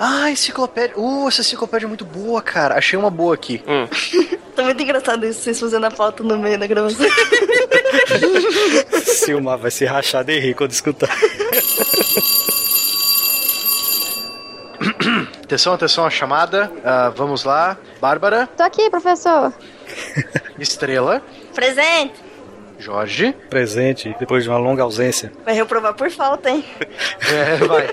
Ah, enciclopédia. Uh, essa enciclopédia é muito boa, cara. Achei uma boa aqui. Hum. Tá muito engraçado isso, vocês fazendo a pauta no meio da gravação. Silmar vai se rachar de rir quando escutar. Atenção, atenção, a chamada. Ah, vamos lá. Bárbara, Tô aqui, professor. Estrela, Presente! Jorge. Presente, depois de uma longa ausência. Vai reprovar por falta, hein? É, vai.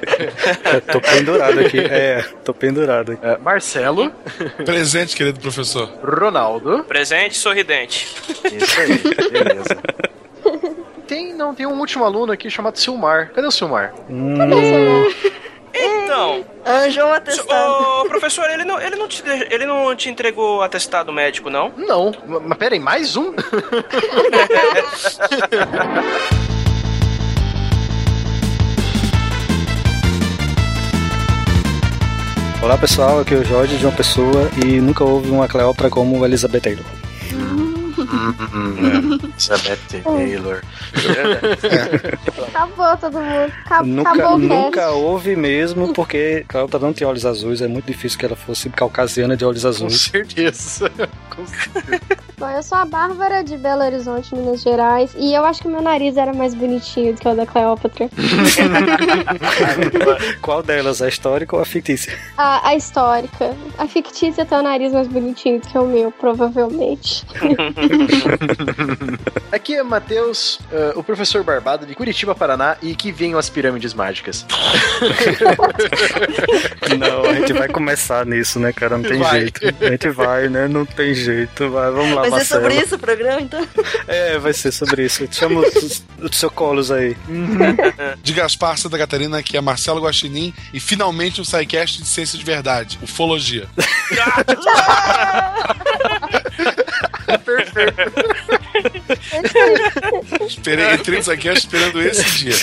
Eu tô pendurado aqui. É, tô pendurado aqui. É, Marcelo, Presente, querido professor. Ronaldo. Presente sorridente. Isso aí, beleza. Tem, não, tem um último aluno aqui chamado Silmar. Cadê o Silmar? Então, Anjo um atestado. ô, professor, ele não, ele, não te, ele não te entregou atestado médico, não? Não, mas pera aí, mais um? Olá pessoal, aqui é o Jorge de uma pessoa e nunca houve uma Cleópatra como Elizabeth Taylor. Elizabeth Taylor. Acabou todo mundo. Acabou, Nunca, acabou nunca houve mesmo, porque Cleópatra não tinha olhos azuis, é muito difícil que ela fosse caucasiana de olhos Com azuis. certeza. Com certeza. Bom, eu sou a Bárbara de Belo Horizonte, Minas Gerais. E eu acho que meu nariz era mais bonitinho do que o da Cleópatra. Qual delas, a histórica ou a fictícia? A, a histórica. A fictícia tem o nariz mais bonitinho do que o meu, provavelmente. Aqui é Matheus, eh, o professor Barbado de Curitiba, Paraná, e que venham as pirâmides mágicas. Não, a gente vai começar nisso, né, cara? Não tem Vai. jeito. A gente vai, né? Não tem jeito. Vai, vamos lá, Vai ser Marcelo. sobre isso o programa, então? É, vai ser sobre isso. Chama os, os seu colos aí. De Gaspar Santa Catarina, que é Marcelo Guaxinim. E finalmente um SciCast de ciência de verdade, ufologia. Esperei, entrei no SciCast esperando esse dia.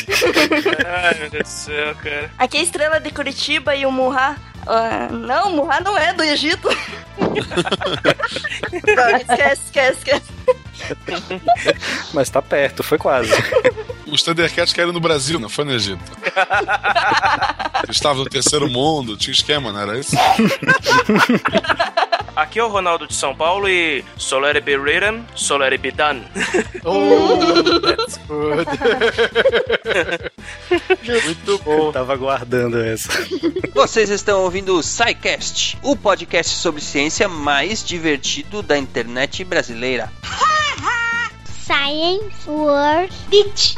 Ai, meu Deus do céu, cara. Aqui é a estrela de Curitiba e o Murra. ah, não, o Murra não é do Egito. Droga, esquece, esquece, esquece. Mas tá perto, foi quase. Os Thundercats caíram no Brasil, não foi no Egito. Eles estavam no terceiro mundo, tinha esquema, não era isso? Aqui é o Ronaldo de São Paulo e Solere be written, Solere be done. Oh, that's good. Muito bom. Tava aguardando essa. Vocês estão ouvindo o SciCast, o podcast sobre ciência mais divertido da internet brasileira. Science World Beach.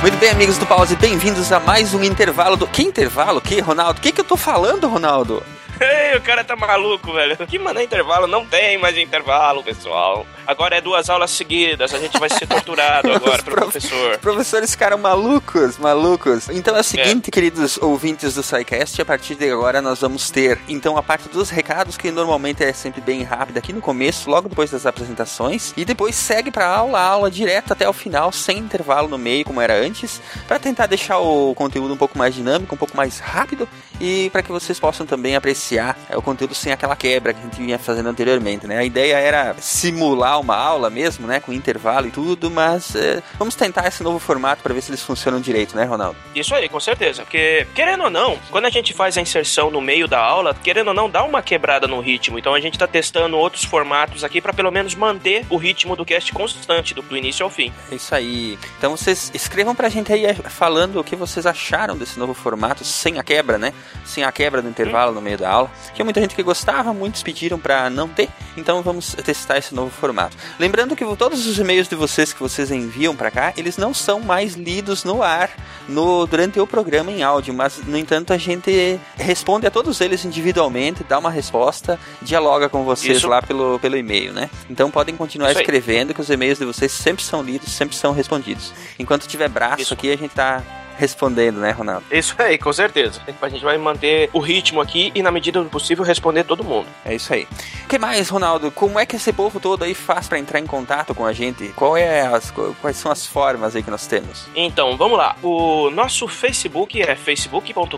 Muito bem, amigos do Pause, bem-vindos a mais um intervalo do. Que intervalo? Que, Ronaldo? O que, que eu tô falando, Ronaldo? Ei, o cara tá maluco, velho. Que mano é intervalo? Não tem mais intervalo, pessoal. Agora é duas aulas seguidas. A gente vai ser torturado agora pelo Prof- professor. Os professores ficaram malucos, malucos. Então é o seguinte, queridos ouvintes do SciCast, a partir de agora nós vamos ter, então, a parte dos recados, que normalmente é sempre bem rápida aqui no começo, logo depois das apresentações, e depois segue pra aula, a aula direto até o final, sem intervalo no meio, como era antes, para tentar deixar o conteúdo um pouco mais dinâmico, um pouco mais rápido, e para que vocês possam também apreciar é, o conteúdo sem aquela quebra que a gente vinha fazendo anteriormente, né? A ideia era simular uma aula mesmo, né? Com intervalo e tudo, mas é, vamos tentar esse novo formato para ver se eles funcionam direito, né, Ronaldo? Isso aí, com certeza. Porque, querendo ou não, quando a gente faz a inserção no meio da aula, querendo ou não, dá uma quebrada no ritmo. Então a gente tá testando outros formatos aqui para pelo menos manter o ritmo do cast constante, do, do início ao fim. É isso aí. Então vocês escrevam pra gente aí eh, falando o que vocês acharam desse novo formato, sem a quebra, né? Sem a quebra do intervalo no meio da aula. Tinha muita gente que gostava, muitos pediram pra não ter, então vamos testar esse novo formato. Lembrando que todos os e-mails de vocês que vocês enviam pra cá, eles não são mais lidos no ar no durante o programa em áudio, mas no entanto a gente responde a todos eles individualmente, dá uma resposta, dialoga com vocês Isso. lá pelo, pelo e-mail, né? Então podem continuar escrevendo que os e-mails de vocês sempre são lidos, sempre são respondidos. Enquanto tiver braço Isso. aqui, a gente tá respondendo, né, Ronaldo? Isso aí, com certeza. A gente vai manter o ritmo aqui e, na medida do possível, responder todo mundo. É isso aí. O que mais, Ronaldo? Como é que esse povo todo aí faz para entrar em contato com a gente? Qual é as, quais são as formas aí que nós temos? Então, vamos lá. O nosso Facebook é facebook.com.br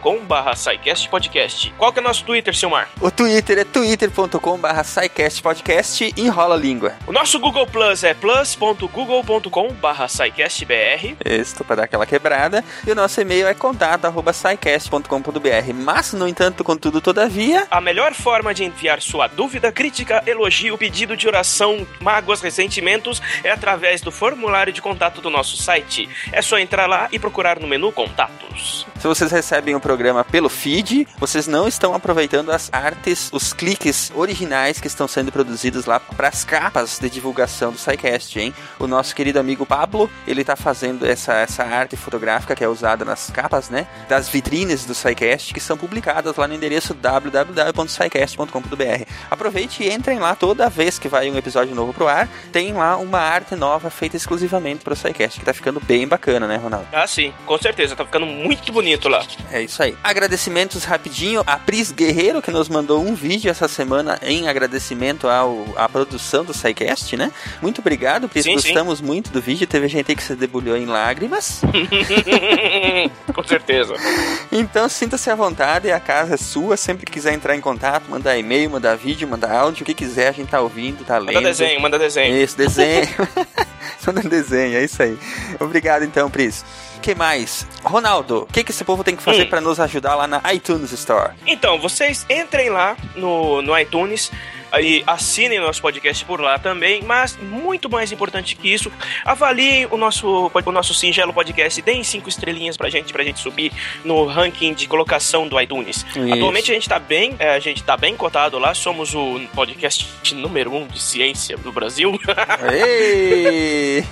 Podcast. Qual que é o nosso Twitter, Silmar? O Twitter é twitter.com.br Podcast. Enrola a língua. O nosso Google Plus é plus.google.com.br SciCastBR. Isso, para dar aquela quebrada. E o nosso e-mail é contato.scicast.com.br. Mas, no entanto, contudo, todavia. A melhor forma de enviar sua dúvida, crítica, elogio, pedido de oração, mágoas, ressentimentos é através do formulário de contato do nosso site. É só entrar lá e procurar no menu Contatos. Se vocês recebem o programa pelo feed, vocês não estão aproveitando as artes, os cliques originais que estão sendo produzidos lá para as capas de divulgação do SciCast, hein? O nosso querido amigo Pablo, ele tá fazendo essa, essa arte fotográfica que é usada nas capas, né? Das vitrines do SciCast, que são publicadas lá no endereço www.scicast.com.br. Aproveite e entrem lá toda vez que vai um episódio novo pro ar, tem lá uma arte nova feita exclusivamente para o SciCast, que tá ficando bem bacana, né, Ronaldo? Ah, sim, com certeza, tá ficando muito bonito lá. É isso aí. Agradecimentos rapidinho a Pris Guerreiro, que nos mandou um vídeo essa semana em agradecimento ao, à produção do SciCast, né? Muito obrigado, Pris, Sim, sim. gostamos muito do vídeo, teve gente aí que se debulhou em lágrimas. com certeza. Então sinta-se à vontade, a casa é sua. Sempre que quiser entrar em contato, mandar e-mail, mandar vídeo, mandar áudio, o que quiser, a gente tá ouvindo, tá lendo. Manda desenho, manda desenho. Isso, desenho. manda desenho, é isso aí. Obrigado então, Pris. O que mais? Ronaldo, o que, que esse povo tem que fazer Hum. pra nos ajudar lá na iTunes Store? Então, vocês entrem lá no, no iTunes e assinem o nosso podcast por lá também, mas muito mais importante que isso, avaliem o nosso, o nosso singelo podcast, deem cinco estrelinhas pra gente, pra gente subir no ranking de colocação do iTunes. Isso. Atualmente a gente tá bem, é, a gente tá bem cotado lá, somos o podcast número um de ciência do Brasil. Ei!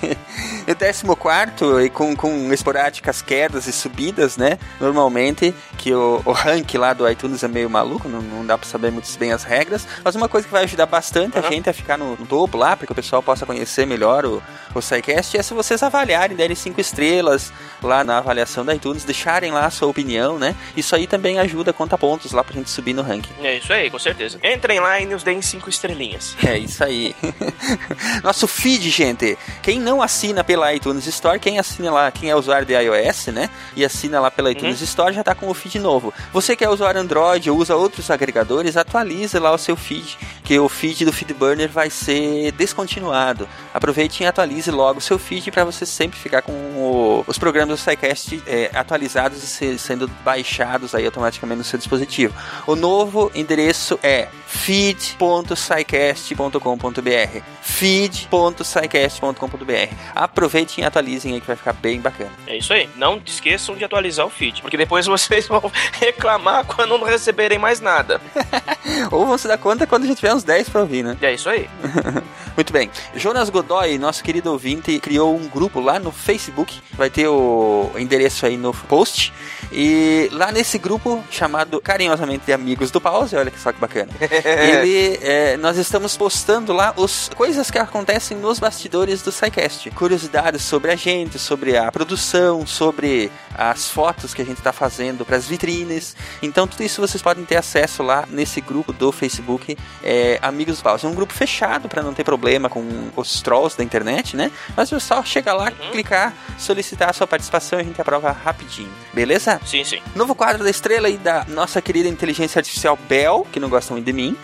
E o décimo quarto, e com, com esporádicas quedas e subidas, né? Normalmente, que o, o rank lá do iTunes é meio maluco, não, não dá pra saber muito bem as regras. Mas uma coisa que vai ajudar bastante a Aham. gente a ficar no, no topo lá, para que o pessoal possa conhecer melhor o, o SciCast, é se vocês avaliarem, derem cinco estrelas lá na avaliação da iTunes, deixarem lá a sua opinião, né? Isso aí também ajuda, conta pontos lá pra gente subir no ranking. é isso aí, com certeza. Entrem lá e nos deem cinco estrelinhas. É isso aí. Nosso feed, gente. Quem não assina pela iTunes Store, quem assina lá, quem é usuário de iOS, né? E assina lá pela iTunes Store já tá com o feed novo. Você que é usuário Android ou usa outros agregadores, atualize lá o seu feed, que o feed do Feedburner vai ser descontinuado. Aproveite e atualize logo o seu feed para você sempre ficar com o- os programas do SciCast é, atualizados e se- sendo baixados aí automaticamente no seu dispositivo. O novo endereço é feed.scicast.com.br feed.scicast.com.br Aproveitem e atualizem aí que vai ficar bem bacana. É isso aí. Não esqueçam de atualizar o feed, porque depois vocês vão reclamar quando não receberem mais nada. Ou vão se dar conta quando a gente tiver uns 10 pra ouvir, né? É isso aí. Muito bem. Jonas Godoy, nosso querido ouvinte, criou um grupo lá no Facebook. Vai ter o endereço aí no post. E lá nesse grupo, chamado carinhosamente de Amigos do Pause, olha que só que bacana. Ele, é, nós estamos postando lá os coisas que acontecem nos bastidores do SciCast. Curiosidades sobre a gente, sobre a produção, sobre as fotos que a gente está fazendo para as vitrines. Então, tudo isso vocês podem ter acesso lá nesse grupo do Facebook, é, Amigos do Pause. É um grupo fechado para não ter problema com os trolls da internet, né? Mas é só chegar lá, clicar, solicitar a sua participação e a gente aprova rapidinho. Beleza? Sim, sim. Novo quadro da estrela aí da nossa querida inteligência artificial Bel, que não gosta muito de mim.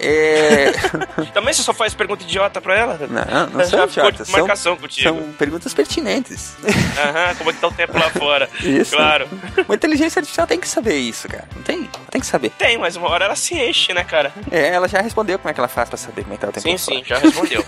É... Também você só faz pergunta idiota pra ela? Não, não Já são idiotas, são, marcação contigo. são perguntas pertinentes. Aham, como é que tá o tempo lá fora? Isso. Claro. Uma inteligência artificial tem que saber isso, cara. Não tem? Tem que saber. Tem, mas uma hora ela se enche, né, cara? É, ela já respondeu como é que ela faz pra saber como é que tá o tempo Sim, lá fora. sim, já respondeu.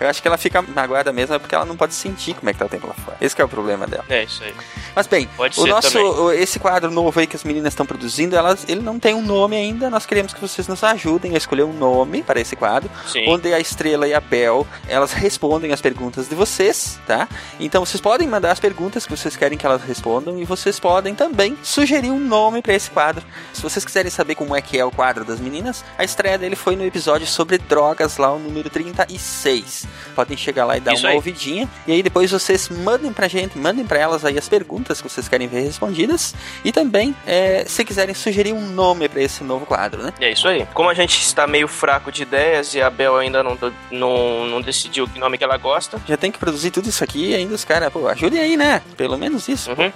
Eu acho que ela fica magoada mesmo é porque ela não pode sentir como é que tá o tempo lá fora. Esse que é o problema dela. É isso aí. Mas bem, Pode o ser nosso, também. esse quadro novo aí que as meninas estão produzindo, elas, ele não tem um nome ainda. Nós queremos que vocês nos ajudem a escolher um nome para esse quadro, Sim. onde a Estrela e a Bel, elas respondem as perguntas de vocês, tá? Então vocês podem mandar as perguntas que vocês querem que elas respondam e vocês podem também sugerir um nome para esse quadro. Se vocês quiserem saber como é que é o quadro das meninas, a estreia dele foi no episódio sobre drogas, lá o número 36. Podem chegar lá e dar Isso uma aí. ouvidinha. E aí depois vocês mandem pra gente, mandem pra elas aí as perguntas que vocês querem ver respondidas. E também, é, se quiserem sugerir um nome pra esse novo quadro, né? É isso aí. Como a gente está meio fraco de ideias e a Bel ainda não, não, não decidiu que nome que ela gosta. Já tem que produzir tudo isso aqui e ainda os caras, pô, ajudem aí, né? Pelo menos isso. Uhum.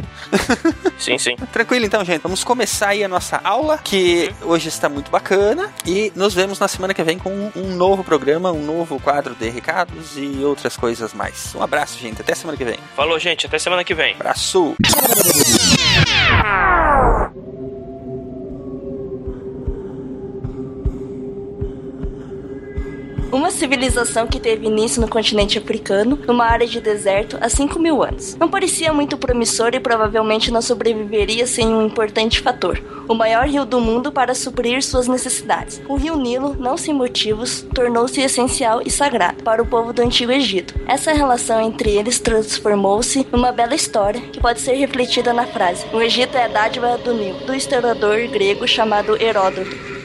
sim, sim. Tranquilo então, gente. Vamos começar aí a nossa aula, que hoje está muito bacana. E nos vemos na semana que vem com um novo programa, um novo quadro de recados e outras coisas mais. Um abraço, gente. Até semana que vem. Falou, gente. Até semana que vem. Abraço! Uma civilização que teve início no continente africano, numa área de deserto, há 5 mil anos. Não parecia muito promissor e provavelmente não sobreviveria sem um importante fator: o maior rio do mundo para suprir suas necessidades. O rio Nilo, não sem motivos, tornou-se essencial e sagrado para o povo do Antigo Egito. Essa relação entre eles transformou-se numa bela história que pode ser refletida na frase: O Egito é a dádiva do Nilo, do historiador grego chamado Heródoto.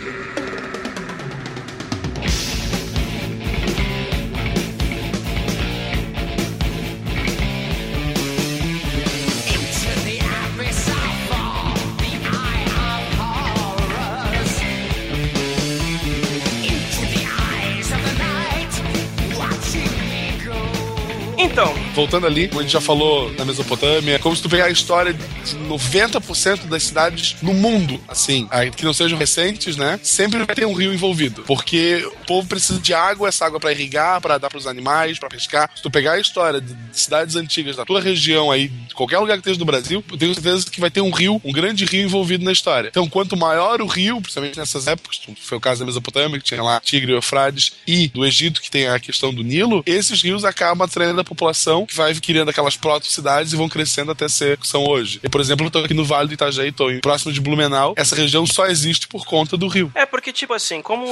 Voltando ali, como a gente já falou na Mesopotâmia, como se tu pegar a história de 90% das cidades no mundo, assim, que não sejam recentes, né? Sempre vai ter um rio envolvido. Porque o povo precisa de água, essa água pra irrigar, pra dar pros animais, pra pescar. Se tu pegar a história de cidades antigas da tua região aí, de qualquer lugar que esteja do Brasil, eu tenho certeza que vai ter um rio, um grande rio envolvido na história. Então, quanto maior o rio, principalmente nessas épocas, foi o caso da Mesopotâmia, que tinha lá Tigre e Eufrates, e do Egito, que tem a questão do Nilo, esses rios acabam atraindo a população vai criando aquelas proto-cidades e vão crescendo até ser o que são hoje. E, por exemplo, eu tô aqui no Vale do Itajaí, tô próximo de Blumenau, essa região só existe por conta do rio. É porque, tipo assim, como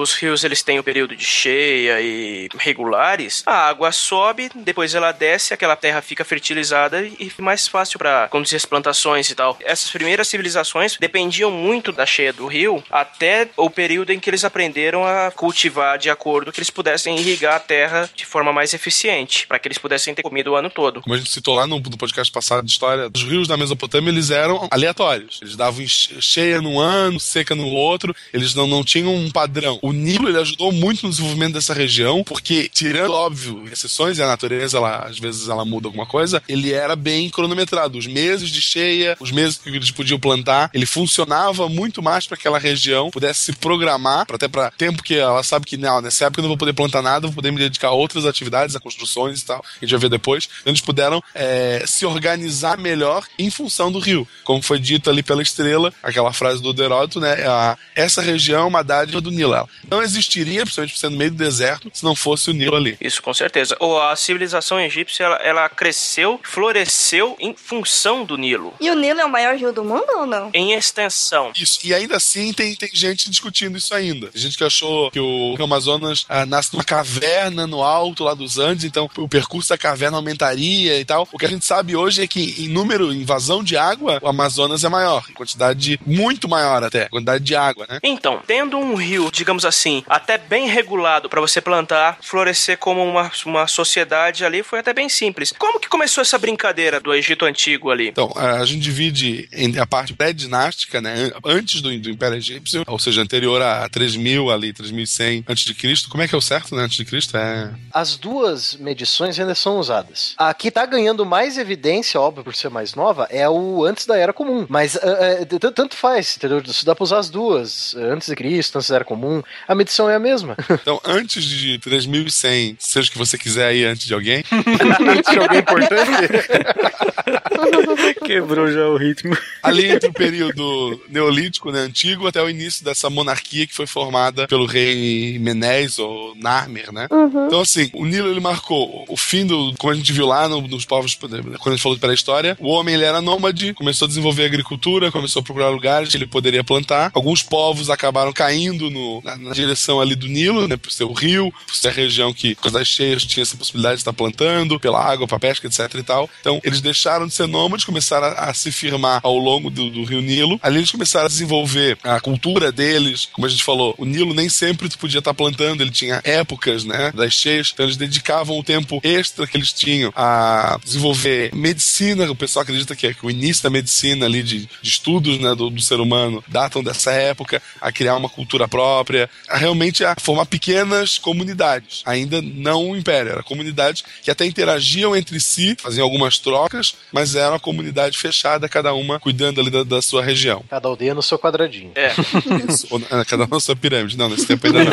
os rios eles têm o período de cheia e regulares, a água sobe, depois ela desce, aquela terra fica fertilizada e mais fácil para conduzir as plantações e tal. Essas primeiras civilizações dependiam muito da cheia do rio até o período em que eles aprenderam a cultivar de acordo que eles pudessem irrigar a terra de forma mais eficiente, para que eles pudessem ter comida o ano todo. Como a gente citou lá no, no podcast passado de história, os rios da Mesopotâmia eles eram aleatórios. Eles davam cheia num ano, seca no outro, eles não, não tinham um padrão. O Nilo ele ajudou muito no desenvolvimento dessa região, porque, tirando, óbvio, exceções, e a natureza, ela, às vezes, ela muda alguma coisa, ele era bem cronometrado. Os meses de cheia, os meses que eles podiam plantar, ele funcionava muito mais para aquela região pudesse se programar, até para tempo que ela sabe que não, nessa época eu não vou poder plantar nada, vou poder me dedicar a outras atividades, a construções e tal. A gente vai ver depois. Eles puderam é, se organizar melhor em função do rio. Como foi dito ali pela estrela, aquela frase do Heródoto, né? a- essa região é uma dádiva do Nilo. Ela não existiria, principalmente por ser no meio do deserto, se não fosse o Nilo ali. Isso, com certeza. Ou a civilização egípcia, ela, ela cresceu, floresceu em função do Nilo. E o Nilo é o maior rio do mundo ou não? Em extensão. Isso, e ainda assim tem, tem gente discutindo isso ainda. Tem gente que achou que o Rio Amazonas ah, nasce numa caverna no alto lá dos Andes, então o percurso da caverna aumentaria e tal. O que a gente sabe hoje é que em número, em vazão de água, o Amazonas é maior, em quantidade muito maior até, quantidade de água, né? Então, tendo um rio, digamos assim, até bem regulado para você plantar, florescer como uma, uma sociedade ali, foi até bem simples. Como que começou essa brincadeira do Egito Antigo ali? Então, a gente divide em a parte pré-dinástica, né, antes do, do Império Egípcio, ou seja, anterior a 3000 ali, 3100 antes de Cristo. Como é que é o certo, né, antes de Cristo? É As duas medições ainda são usadas. A que tá ganhando mais evidência, óbvio, por ser mais nova, é o antes da Era Comum. Mas é, t- tanto faz, entendeu? Dá pra usar as duas. Antes de Cristo, antes da Era Comum. A medição é a mesma. Então, antes de 3100, seja o que você quiser aí antes de alguém, antes de alguém importante. Quebrou já o ritmo. ali entre o período neolítico, né, antigo, até o início dessa monarquia que foi formada pelo rei Menés ou Narmer, né? Uhum. Então, assim, o Nilo ele marcou o fim do como a gente viu lá no, nos povos, quando a gente falou de pré-história, o homem ele era nômade, começou a desenvolver agricultura, começou a procurar lugares que ele poderia plantar. Alguns povos acabaram caindo no, na, na, direção ali do Nilo, né, por ser o rio, por ser a região que, por das cheias, tinha essa possibilidade de estar plantando, pela água, para pesca, etc e tal. Então, eles deixaram de ser nômades, começaram a, a se firmar ao longo do, do, rio Nilo. Ali eles começaram a desenvolver a cultura deles, como a gente falou, o Nilo nem sempre tu podia estar plantando, ele tinha épocas, né, das cheias, então eles dedicavam o tempo extra que eles tinham a desenvolver medicina, o pessoal acredita que, é, que o início da medicina ali, de, de estudos, né, do, do, ser humano, datam dessa época, a criar uma cultura própria, a realmente a formar pequenas comunidades, ainda não o império, era comunidades que até interagiam entre si, faziam algumas trocas, mas era uma comunidade fechada, cada uma cuidando ali da, da sua região. Cada aldeia no seu quadradinho. É. cada uma na sua pirâmide. Não, nesse tempo ainda não.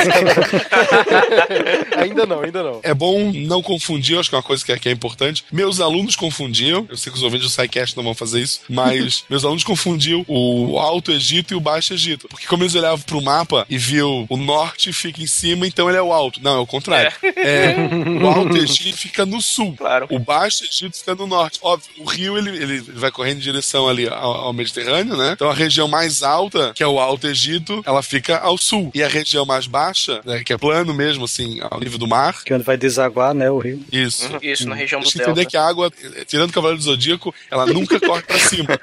ainda não, ainda não. É bom não confundir, acho que é uma coisa que é, que é importante. Meus alunos confundiam, eu sei que os ouvintes do SciCast não vão fazer isso, mas meus alunos confundiam o Alto Egito e o Baixo Egito. Porque como eles olhavam pro mapa e viu o norte fica em cima, então ele é o alto. Não, é o contrário. É. É, o Alto Egito fica no sul. Claro. O Baixo Egito fica no norte. Óbvio, o rio ele, ele vai correndo em direção ali ao, ao Mediterrâneo, né? Então a região mais alta, que é o Alto Egito, ela fica ao sul. E a região mais baixa, né, que é plano mesmo, assim, ao nível do mar. Que é onde vai desaguar, né, o rio. Isso. Uhum, isso, na região do Delta. entender que a água, tirando o Cavaleiro do Zodíaco, ela nunca corre pra cima.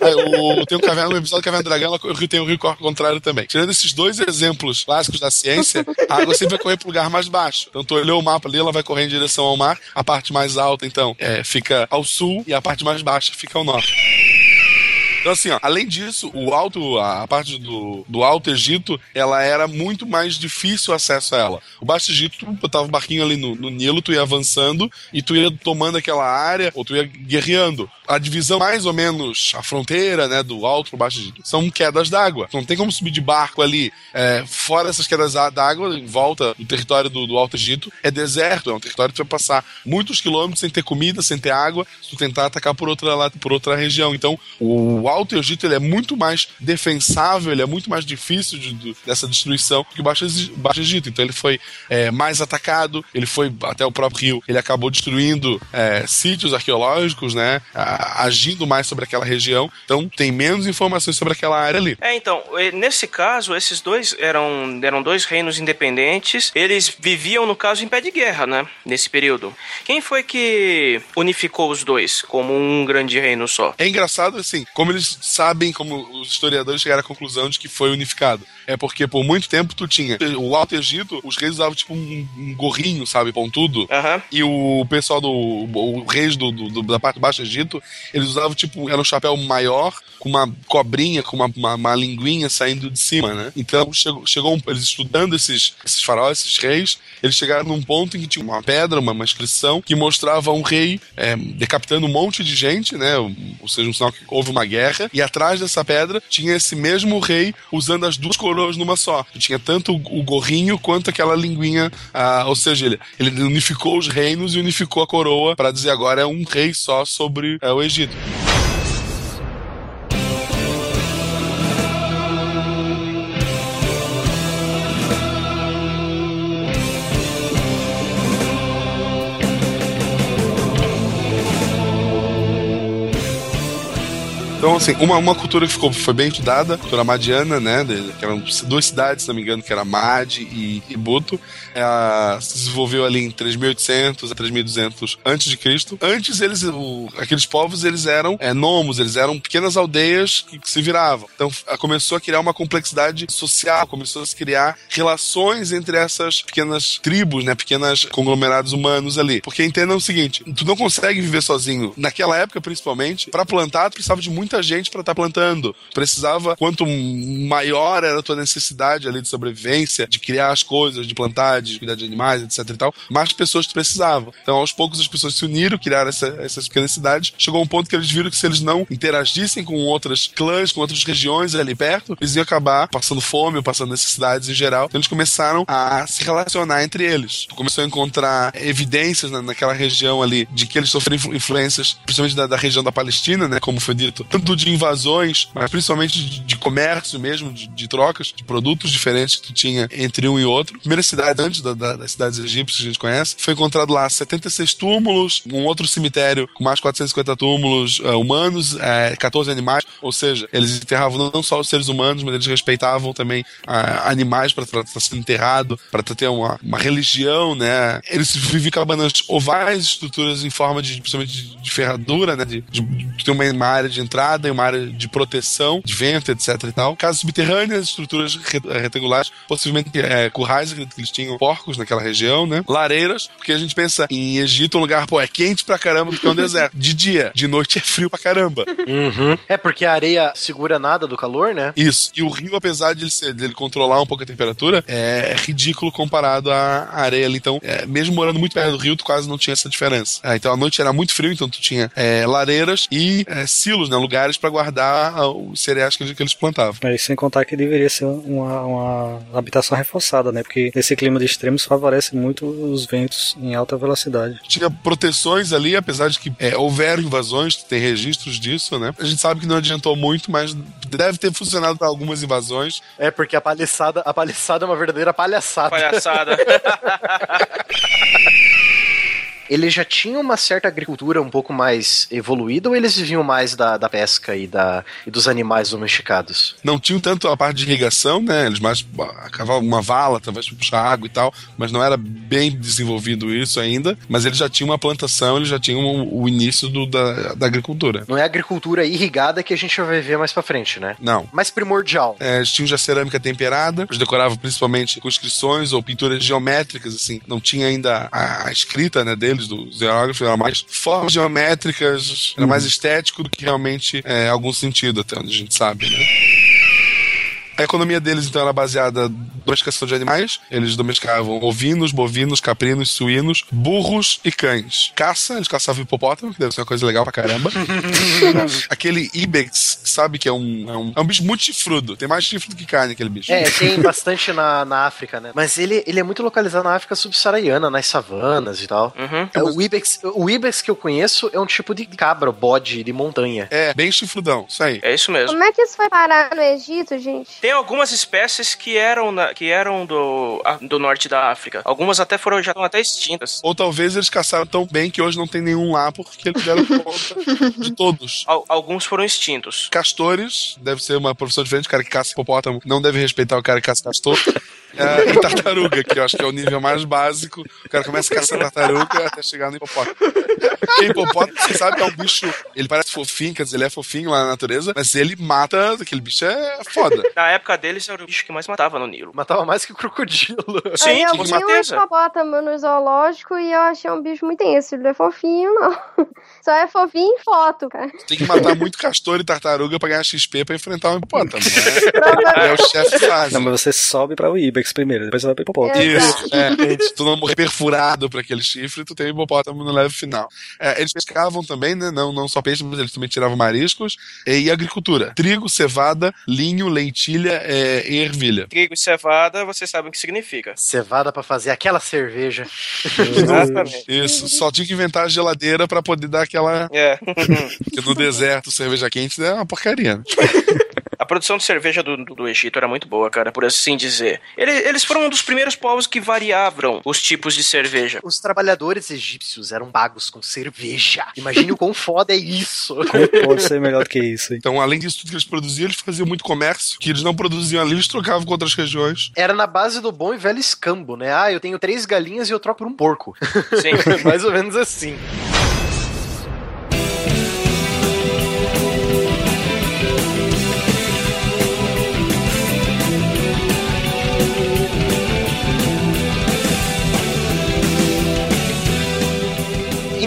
é, o, tem um, caverna, um episódio do Caverna do Dragão, o rio tem o rio corre ao contrário também. Tirando esses dois exemplos clássicos da ciência, a água sempre vai correr pro lugar mais baixo. Então tu olhou o mapa ali, ela vai correr em direção ao mar. A parte mais alta, então, é, fica ao sul e a parte mais baixa fica ao norte. Então, assim, ó, além disso, o alto, a parte do, do Alto Egito, ela era muito mais difícil o acesso a ela. O Baixo Egito, tu botava o barquinho ali no, no Nilo, tu ia avançando e tu ia tomando aquela área, ou tu ia guerreando. A divisão, mais ou menos, a fronteira, né, do Alto pro Baixo Egito, são quedas d'água. Não tem como subir de barco ali, é, fora essas quedas d'água, em volta do território do, do Alto Egito, é deserto, é um território que tu vai passar muitos quilômetros sem ter comida, sem ter água, se tu tentar atacar por outra, por outra região. Então, o Alto Egito ele é muito mais defensável, ele é muito mais difícil de, de, dessa destruição que o Baixo, Baixo Egito. Então ele foi é, mais atacado, ele foi até o próprio rio, ele acabou destruindo é, sítios arqueológicos, né? A, agindo mais sobre aquela região. Então tem menos informações sobre aquela área ali. É, então, nesse caso, esses dois eram, eram dois reinos independentes, eles viviam, no caso, em pé de guerra, né? Nesse período. Quem foi que unificou os dois como um grande reino só? É engraçado, assim, como eles sabem, como os historiadores chegaram à conclusão de que foi unificado. É porque por muito tempo tu tinha o Alto Egito, os reis usavam tipo um, um gorrinho, sabe, pontudo. Uhum. E o pessoal do. O reis do, do, da parte do Baixo Egito, eles usavam tipo. Era um chapéu maior, com uma cobrinha, com uma, uma, uma linguinha saindo de cima, né? Então chegou, chegou um, eles estudando esses, esses faraós, esses reis, eles chegaram num ponto em que tinha uma pedra, uma, uma inscrição, que mostrava um rei é, decapitando um monte de gente, né? Ou seja, um sinal que houve uma guerra. E atrás dessa pedra tinha esse mesmo rei usando as duas coroas numa só. Tinha tanto o gorrinho quanto aquela linguinha. Ah, ou seja, ele, ele unificou os reinos e unificou a coroa para dizer agora é um rei só sobre é, o Egito. Então, assim, uma, uma cultura que ficou, foi bem estudada, a cultura madiana, né? Que eram duas cidades, se não me engano, que era Mad e, e Buto. Se desenvolveu ali em 3800 a 3200 antes de Cristo. Antes, eles, o, aqueles povos, eles eram é, nomos, eles eram pequenas aldeias que, que se viravam. Então, começou a criar uma complexidade social, começou a se criar relações entre essas pequenas tribos, né? Pequenas conglomerados humanos ali. Porque entendam o seguinte, tu não consegue viver sozinho. Naquela época, principalmente, para plantar, tu precisava de muita muita gente para estar tá plantando. Precisava, quanto maior era a tua necessidade ali de sobrevivência, de criar as coisas, de plantar, de cuidar de animais, etc e tal, mais pessoas tu precisavam. Então, aos poucos, as pessoas se uniram, criaram essa, essas pequenas cidades. Chegou um ponto que eles viram que se eles não interagissem com outras clãs, com outras regiões ali perto, eles iam acabar passando fome ou passando necessidades em geral. Então, eles começaram a se relacionar entre eles. Começou a encontrar evidências na, naquela região ali de que eles sofreram influências, principalmente da, da região da Palestina, né? Como foi dito, de invasões, mas principalmente de, de comércio mesmo, de, de, trocas de produtos diferentes que tu tinha entre um e outro. Primeira cidade antes da, da, das cidades egípcias que a gente conhece, foi encontrado lá 76 túmulos, um outro cemitério com mais 450 túmulos uh, humanos, uh, eh, 14 animais, ou seja, eles enterravam não só os seres humanos, mas eles respeitavam também uh, animais para estar sendo enterrado, para ter uma, uma religião, né? Eles viviam cabanas ovais, estruturas em forma de, principalmente de, de ferradura, né? De, de, de ter uma, área de entrada e uma área de proteção, de vento, etc e tal. Casas subterrâneas, estruturas retangulares, possivelmente é, currais, que eles tinham porcos naquela região, né? Lareiras, porque a gente pensa em Egito, um lugar, pô, é quente pra caramba porque é um deserto. De dia, de noite é frio pra caramba. Uhum. É porque a areia segura nada do calor, né? Isso. E o rio, apesar de ele, ser, de ele controlar um pouco a temperatura, é ridículo comparado à areia ali. Então, é, mesmo morando muito perto do rio, tu quase não tinha essa diferença. É, então a noite era muito frio, então tu tinha é, lareiras e é, silos, né? Lugares para guardar os cereais que, eles plantavam. É, sem contar que deveria ser uma, uma habitação reforçada, né? Porque nesse clima de extremos favorece muito os ventos em alta velocidade. Tinha proteções ali, apesar de que é, houveram invasões, tem registros disso, né? A gente sabe que não adiantou muito, mas deve ter funcionado para algumas invasões. É, porque a paliçada, a paliçada é uma verdadeira palhaçada. Palhaçada. eles já tinham uma certa agricultura um pouco mais evoluída ou eles viviam mais da, da pesca e, da, e dos animais domesticados? Não tinham tanto a parte de irrigação, né? Eles mais cavavam uma vala, talvez para puxar água e tal, mas não era bem desenvolvido isso ainda. Mas eles já tinham uma plantação, eles já tinham o, o início do, da, da agricultura. Não é a agricultura irrigada que a gente vai ver mais para frente, né? Não. Mais primordial. É, eles tinham já cerâmica temperada, eles decoravam principalmente com inscrições ou pinturas geométricas, assim. Não tinha ainda a, a escrita né, deles, dos geógrafos, era mais formas geométricas, era mais estético do que realmente é, algum sentido, até onde a gente sabe, né? A economia deles, então, era baseada domesticação de animais. Eles domesticavam ovinos, bovinos, caprinos, suínos, burros e cães. Caça, eles caçavam hipopótamo, que deve ser uma coisa legal pra caramba. aquele ibex, sabe que é um, é um, é um bicho muito chifrudo. Tem mais chifre do que carne, aquele bicho. É, tem bastante na, na África, né? Mas ele, ele é muito localizado na África subsaariana, nas savanas e tal. Uhum. É, o, ibex, o ibex que eu conheço é um tipo de cabra, bode de montanha. É, bem chifrudão, isso aí. É isso mesmo. Como é que isso foi parar no Egito, gente? Tem algumas espécies que eram, na, que eram do, do norte da África. Algumas até foram já estão até extintas. Ou talvez eles caçaram tão bem que hoje não tem nenhum lá porque eles deram conta de todos. Al alguns foram extintos. Castores, deve ser uma profissão diferente. O cara que caça hipopótamo não deve respeitar o cara que caça castor. É, e tartaruga, que eu acho que é o nível mais básico. O cara começa a caçar tartaruga até chegar no hipopótamo. Porque hipopótamo, você sabe que é um bicho. Ele parece fofinho, quer dizer, ele é fofinho lá na natureza, mas ele mata. Aquele bicho é foda. Na época deles era o bicho que mais matava no Nilo. Matava mais que o crocodilo. Sim, eu com certeza. Eu vi um hipopótamo no zoológico e eu achei um bicho muito tenso. Ele não é fofinho, não. Só é fofinho em foto, cara. Você tem que matar muito castor e tartaruga pra ganhar XP pra enfrentar um hipopótamo, né? é o chefe fase. Não, mas você sobe pra o Primeiro, depois você vai pro hipopótamo. Isso, é. Se tu não morrer perfurado pra aquele chifre, tu tem o hipopótamo no level final. É, eles pescavam também, né? Não, não só peixe, mas eles também tiravam mariscos. E agricultura. Trigo, cevada, linho, lentilha é, e ervilha. Trigo e cevada, você sabe o que significa. Cevada pra fazer aquela cerveja. Exatamente. Isso, só tinha que inventar a geladeira pra poder dar aquela. É. Porque no deserto, cerveja quente é uma porcaria. Né? A produção de cerveja do, do, do, Egito era muito boa, cara, por assim dizer. Eles, eles foram um dos primeiros povos que variavam os tipos de cerveja. Os trabalhadores egípcios eram pagos com cerveja. Imagine o quão foda é isso. Como pode ser melhor do que isso? Hein? Então, além disso tudo que eles produziam, eles faziam muito comércio, que eles não produziam ali, eles trocavam com outras regiões. Era na base do bom e velho escambo, né? Ah, eu tenho três galinhas e eu troco por um porco. Sim. Mais ou menos assim.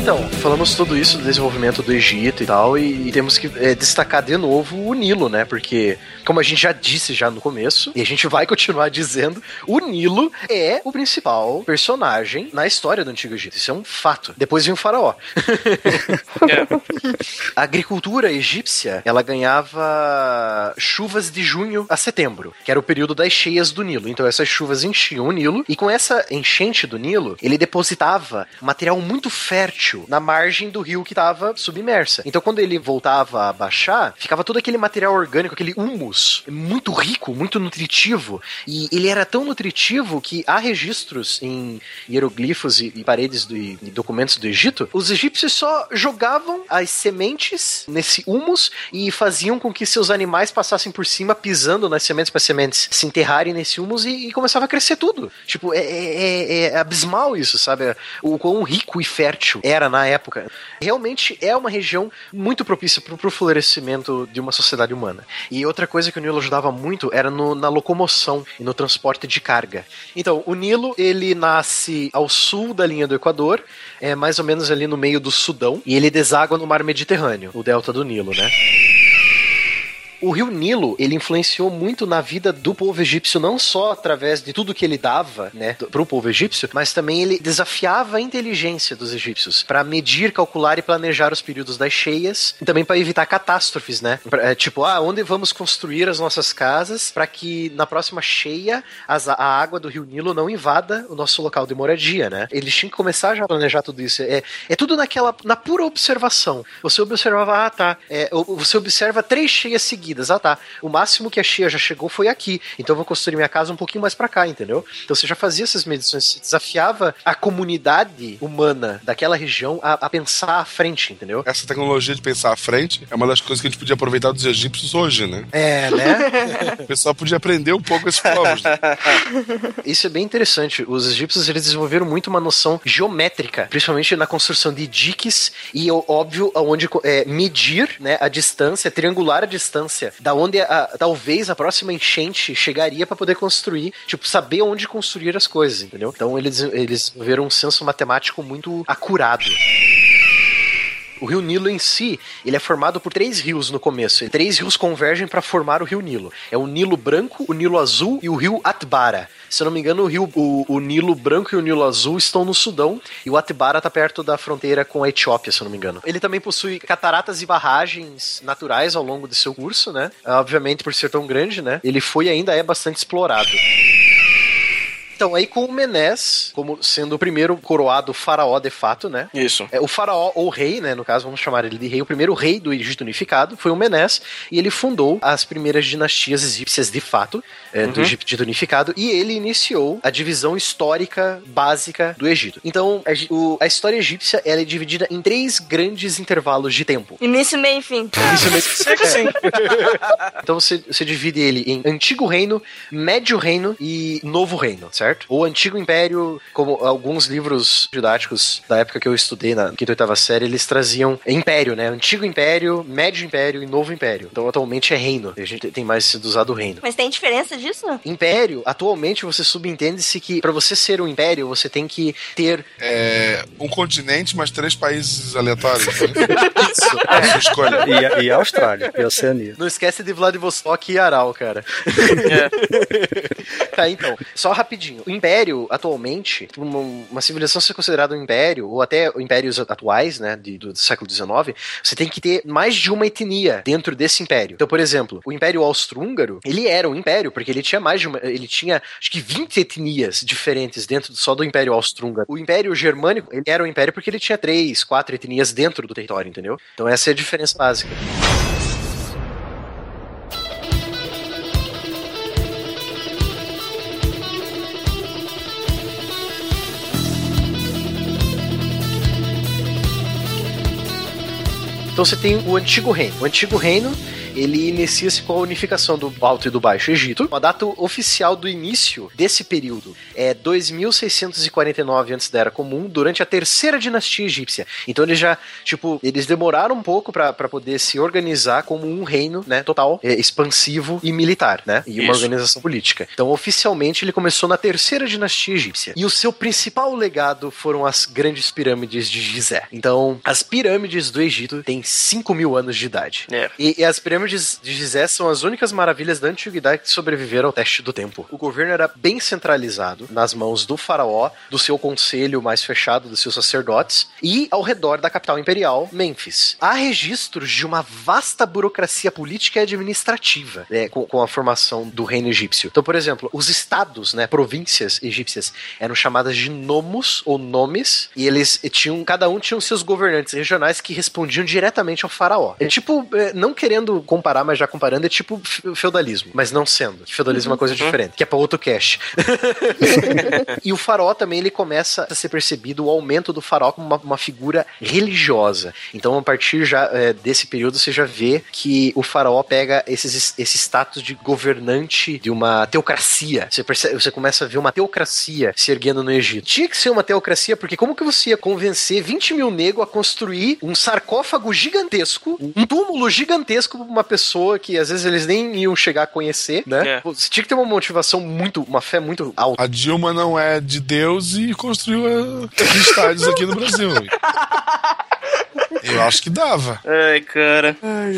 Então, falamos tudo isso do desenvolvimento do Egito e tal, e, e temos que é, destacar de novo o Nilo, né? Porque, como a gente já disse já no começo, e a gente vai continuar dizendo, o Nilo é o principal personagem na história do Antigo Egito. Isso é um fato. Depois vem o faraó. É. a agricultura egípcia, ela ganhava chuvas de junho a setembro, que era o período das cheias do Nilo. Então essas chuvas enchiam o Nilo, e com essa enchente do Nilo, ele depositava material muito fértil na margem do rio que estava submersa. Então, quando ele voltava a baixar, ficava todo aquele material orgânico, aquele humus, muito rico, muito nutritivo. E ele era tão nutritivo que há registros em hieroglifos e, e paredes do, e documentos do Egito. Os egípcios só jogavam as sementes nesse humus e faziam com que seus animais passassem por cima, pisando nas sementes para sementes se enterrarem nesse humus e, e, começava a crescer tudo. Tipo, é, é, é abismal isso, sabe? O quão rico e fértil era na época. Realmente é uma região muito propícia para o florescimento de uma sociedade humana. E outra coisa que o Nilo ajudava muito era no, na locomoção e no transporte de carga. Então, o Nilo, ele nasce ao sul da linha do Equador, é mais ou menos ali no meio do Sudão, e ele deságua no mar Mediterrâneo, o delta do Nilo, né? O rio Nilo, ele influenciou muito na vida do povo egípcio, não só através de tudo que ele dava, né, para o povo egípcio, mas também ele desafiava a inteligência dos egípcios para medir, calcular e planejar os períodos das cheias, e também para evitar catástrofes, né? Pra, é, tipo, ah, onde vamos construir as nossas casas para que na próxima cheia as, a água do rio Nilo não invada o nosso local de moradia, né? Eles tinham que começar já a planejar tudo isso. É, é tudo naquela, na pura observação. Você observava, ah, tá, é, você observa três cheias seguidas seguidas. Ah, tá. O máximo que a Chia já chegou foi aqui. Então eu vou construir minha casa um pouquinho mais para cá, entendeu? Então você já fazia essas medições, você desafiava a comunidade humana daquela região a, a, pensar à frente, entendeu? Essa tecnologia de pensar à frente é uma das coisas que a gente podia aproveitar dos egípcios hoje, né? É, né? o pessoal podia aprender um pouco esses povos. Né? Isso é bem interessante. Os egípcios eles desenvolveram muito uma noção geométrica, principalmente na construção de diques e, óbvio, aonde é, medir né, a distância, triangular a distância distância da onde a, talvez a próxima enchente chegaria para poder construir, tipo, saber onde construir as coisas, entendeu? Então eles, eles viram um senso matemático muito acurado. O rio Nilo em si, ele é formado por três rios no começo. E três rios convergem para formar o rio Nilo. É o Nilo Branco, o Nilo Azul e o rio Atbara. Se eu não me engano, o rio, o, o Nilo Branco e o Nilo Azul estão no Sudão e o Atbara está perto da fronteira com a Etiópia, se eu não me engano. Ele também possui cataratas e barragens naturais ao longo de seu curso, né? Obviamente, por ser tão grande, né? Ele foi e ainda é bastante explorado. Então, aí com o Menés, como sendo o primeiro coroado faraó de fato, né? Isso. É, o faraó, ou rei, né? No caso, vamos chamar ele de rei. O primeiro rei do Egito unificado foi o Menés, e ele fundou as primeiras dinastias egípcias de fato, é, uhum. do Egito unificado, e ele iniciou a divisão histórica básica do Egito. Então, a, o, a história egípcia ela é dividida em três grandes intervalos de tempo. Início, meio e fim. Início, meio e fim. então, você, você divide ele em Antigo Reino, Médio Reino e Novo Reino, certo? Certo? O Antigo Império, como alguns livros didáticos da época que eu estudei na quinta e oitava série, eles traziam Império, né? Antigo Império, Médio Império e Novo Império. Então, atualmente é reino. A gente tem mais sido usado reino. Mas tem diferença disso? Império, atualmente você subentende-se que para você ser um império, você tem que ter... É, um continente, mas três países aleatórios. Né? Isso. É. escolha. E, e Austrália, e Oceania. Não esquece de Vladivostok e Aral, cara. É. tá, então. Só rapidinho o império, atualmente, uma, uma, civilização ser considerada um império, ou até impérios atuais, né, de, do, do, século XIX, você tem que ter mais de uma etnia dentro desse império. Então, por exemplo, o Império Austro-Húngaro, ele era um império, porque ele tinha mais de uma, ele tinha, acho que 20 etnias diferentes dentro só do Império Austro-Húngaro. O Império Germânico, ele era um império porque ele tinha três, quatro etnias dentro do território, entendeu? Então essa é a diferença básica. Então você tem o antigo reino. O antigo reino ele inicia-se com a unificação do Alto e do Baixo Egito. A data oficial do início desse período é 2649 antes da Era Comum, durante a terceira dinastia egípcia. Então eles já, tipo, eles demoraram um pouco para poder se organizar como um reino, né, total, é, expansivo e militar, né, e uma organização política. Então oficialmente ele começou na terceira dinastia egípcia. E o seu principal legado foram as grandes pirâmides de Gizé. Então as pirâmides do Egito têm 5 mil anos de idade. É. E, e as pirâmides livro de Gizé são as únicas maravilhas da antiguidade que sobreviveram ao teste do tempo. O governo era bem centralizado nas mãos do faraó, do seu conselho mais fechado, dos seus sacerdotes, e ao redor da capital imperial, Mênfis. Há registros de uma vasta burocracia política e administrativa né, com, com, a formação do reino egípcio. Então, por exemplo, os estados, né, províncias egípcias, eram chamadas de nomos ou nomes, e eles tinham, cada um tinha seus governantes regionais que respondiam diretamente ao faraó. É tipo, é, não querendo comparar, mas já comparando, é tipo feudalismo, mas não sendo. Feudalismo é uma coisa uhum. diferente, que é para outro cash. e o faraó também ele começa a ser percebido o aumento do faraó como uma, uma figura religiosa. Então, a partir já é, desse período, você já vê que o faraó pega esses, esse status de governante de uma teocracia. Você, percebe, você começa a ver uma teocracia se erguendo no Egito. Tinha que ser uma teocracia, porque como que você ia convencer 20 mil negros a construir um sarcófago gigantesco, um túmulo gigantesco pra uma pessoa que às vezes eles nem iam chegar a conhecer, né? É. Você tinha que ter uma motivação muito, uma fé muito alta. A Dilma não é de Deus e construiu estádios aqui no Brasil. Eu acho que dava. Ai, cara. Ai,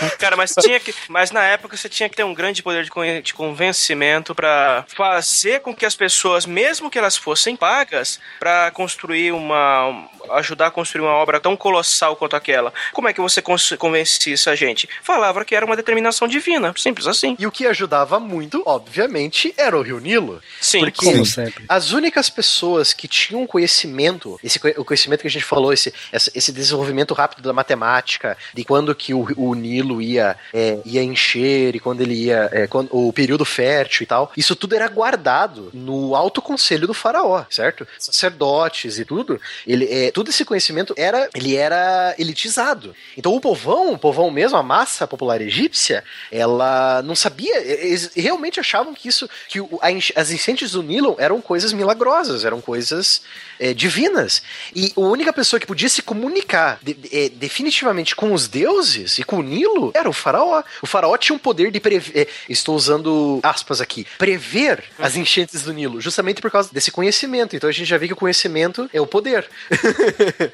ai. Cara, mas tinha que. Mas na época você tinha que ter um grande poder de, de convencimento para fazer com que as pessoas, mesmo que elas fossem pagas, para construir uma. ajudar a construir uma obra tão colossal quanto aquela. Como é que você convencia essa gente? Falava que era uma determinação divina. Simples assim. E o que ajudava muito, obviamente, era o Rio Nilo. Sim, porque como sempre. As únicas pessoas que tinham conhecimento, esse, o conhecimento que a gente falou, esse, esse desenvolvimento rápido da matemática, de quando que o, o Nilo ia, é, ia encher e quando ele ia. É, quando, o período fértil e tal. Isso tudo era guardado no alto conselho do faraó, certo? Sacerdotes e tudo. Ele, é, todo esse conhecimento era. Ele era elitizado. Então o povão, o povão mesmo, a massa popular egípcia, ela não sabia. Eles realmente achavam que isso. que o, a, as enchentes do Nilo eram coisas milagrosas, eram coisas é, divinas. E a única pessoa que podia se comunicar de, de, é, definitivamente com os deuses e com o Nilo era o faraó. O faraó tinha um poder de prever. É, estou usando aspas aqui. Prever as enchentes do Nilo, justamente por causa desse conhecimento. Então a gente já vê que o conhecimento é o poder.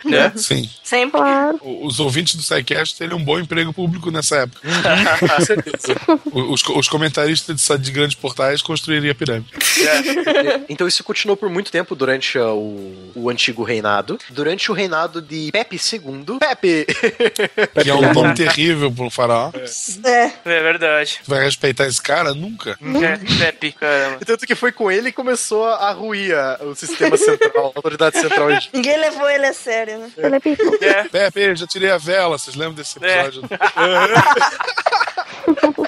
né? Sim. Sempre. Os ouvintes do SciCast teriam um bom emprego público nessa época. com certeza. Os, os comentaristas de, de grandes portais construiriam a pirâmide. É. Então isso continuou por muito tempo durante o o antigo reinado. Durante o reinado de Pepe II. Pepe! Que é um nome terrível pro faraó. É. É verdade. Tu vai respeitar esse cara? Nunca. É, Pepe, caramba. Tanto que foi com ele que começou a ruir o sistema central, a autoridade central. Ninguém levou ele a sério, né? É. é. Pepe, já tirei a vela, vocês lembram desse episódio? É.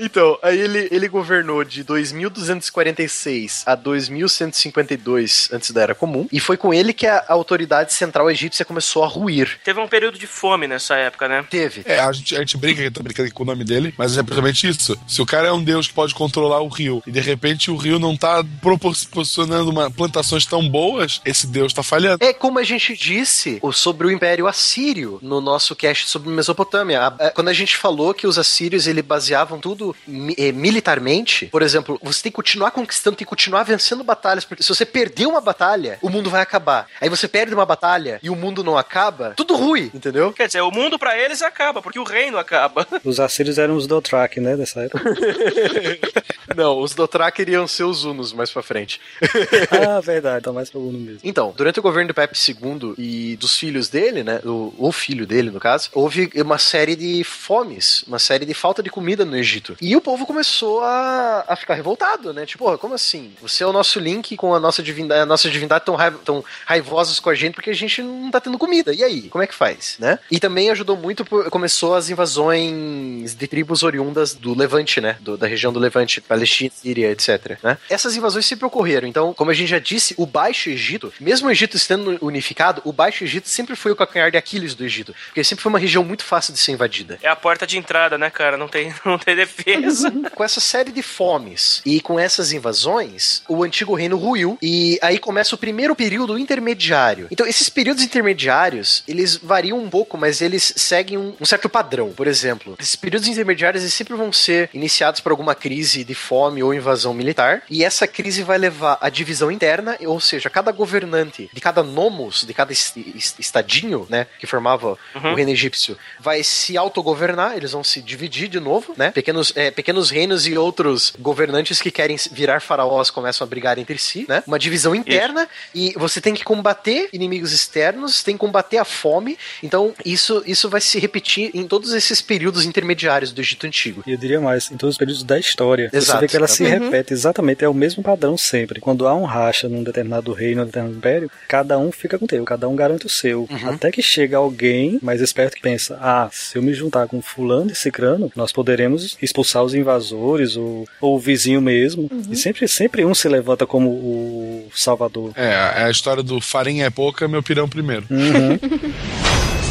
Então, aí ele, ele governou de 2246 a 2152 antes da Era Comum, e foi com ele que a autoridade central egípcia começou a ruir. Teve um período de fome nessa época, né? Teve. É, a gente, a gente brinca, tá brincando com o nome dele, mas é simplesmente isso. Se o cara é um deus que pode controlar o rio, e de repente o rio não tá proporcionando uma, plantações tão boas, esse deus tá falhando. É como a gente disse sobre o Império Assírio no nosso cast sobre Mesopotâmia. Quando a gente falou que os assírios ele baseavam tudo eh, militarmente, por exemplo, você tem que continuar conquistando, tem que continuar vencendo batalhas, porque se você perder uma batalha, o mundo vai acabar. Aí você perde uma batalha e o mundo não acaba, tudo ruim, entendeu? Quer dizer, o mundo para eles acaba, porque o reino acaba. Os assírios eram os Dothraki, né, dessa época. não, os Dothraki iriam ser os Unos mais pra frente. ah, verdade, tá mais pro Uno mesmo. Então, durante o governo do Pepe II e dos filhos dele, né, o, o filho dele, no caso, houve uma série de fomes, uma série de falta de comida no Egito. E o povo começou a, a ficar revoltado, né? Tipo, como assim? Você é o nosso link com a nossa divindade, a nossa divindade tão, raiv tão raivosos com a gente porque a gente não tá tendo comida. E aí? Como é que faz, né? E também ajudou muito, começou as invasões de tribos oriundas do Levante, né? Do, da região do Levante, Palestina, Síria, etc. Né? Essas invasões sempre ocorreram. Então, como a gente já disse, o Baixo Egito, mesmo o Egito estando unificado, o Baixo Egito sempre foi o calcanhar de Aquiles do Egito. Porque sempre foi uma região muito fácil de ser invadida. É a porta de entrada, né, cara? Não tem, não tem defesa defesa. com essa série de fomes e com essas invasões, o antigo reino ruiu e aí começa o primeiro período intermediário. Então, esses períodos intermediários, eles variam um pouco, mas eles seguem um, um certo padrão. Por exemplo, esses períodos intermediários eles sempre vão ser iniciados por alguma crise de fome ou invasão militar, e essa crise vai levar à divisão interna, ou seja, cada governante de cada nomos, de cada est estadinho, né, que formava uhum. o reino egípcio, vai se autogovernar, eles vão se dividir de novo, né? Pequenos, é, pequenos reinos e outros governantes que querem virar faraós começam a brigar entre si, né? Uma divisão interna isso. e você tem que combater inimigos externos, tem que combater a fome. Então, isso, isso vai se repetir em todos esses períodos intermediários do Egito Antigo. E eu diria mais, em todos os períodos da história. Exato, você vê que ela se uhum. repete exatamente, é o mesmo padrão sempre. Quando há um racha num determinado reino, num determinado império, cada um fica com o teu, cada um garante o seu. Uhum. Até que chega alguém mais esperto que pensa: ah, se eu me juntar com fulano e cicrano, nós poderemos expulsar os invasores ou, ou o vizinho mesmo. Uhum. E sempre, sempre um se levanta como o salvador. É, é a história do farinha é pouca, meu pirão primeiro. Uhum.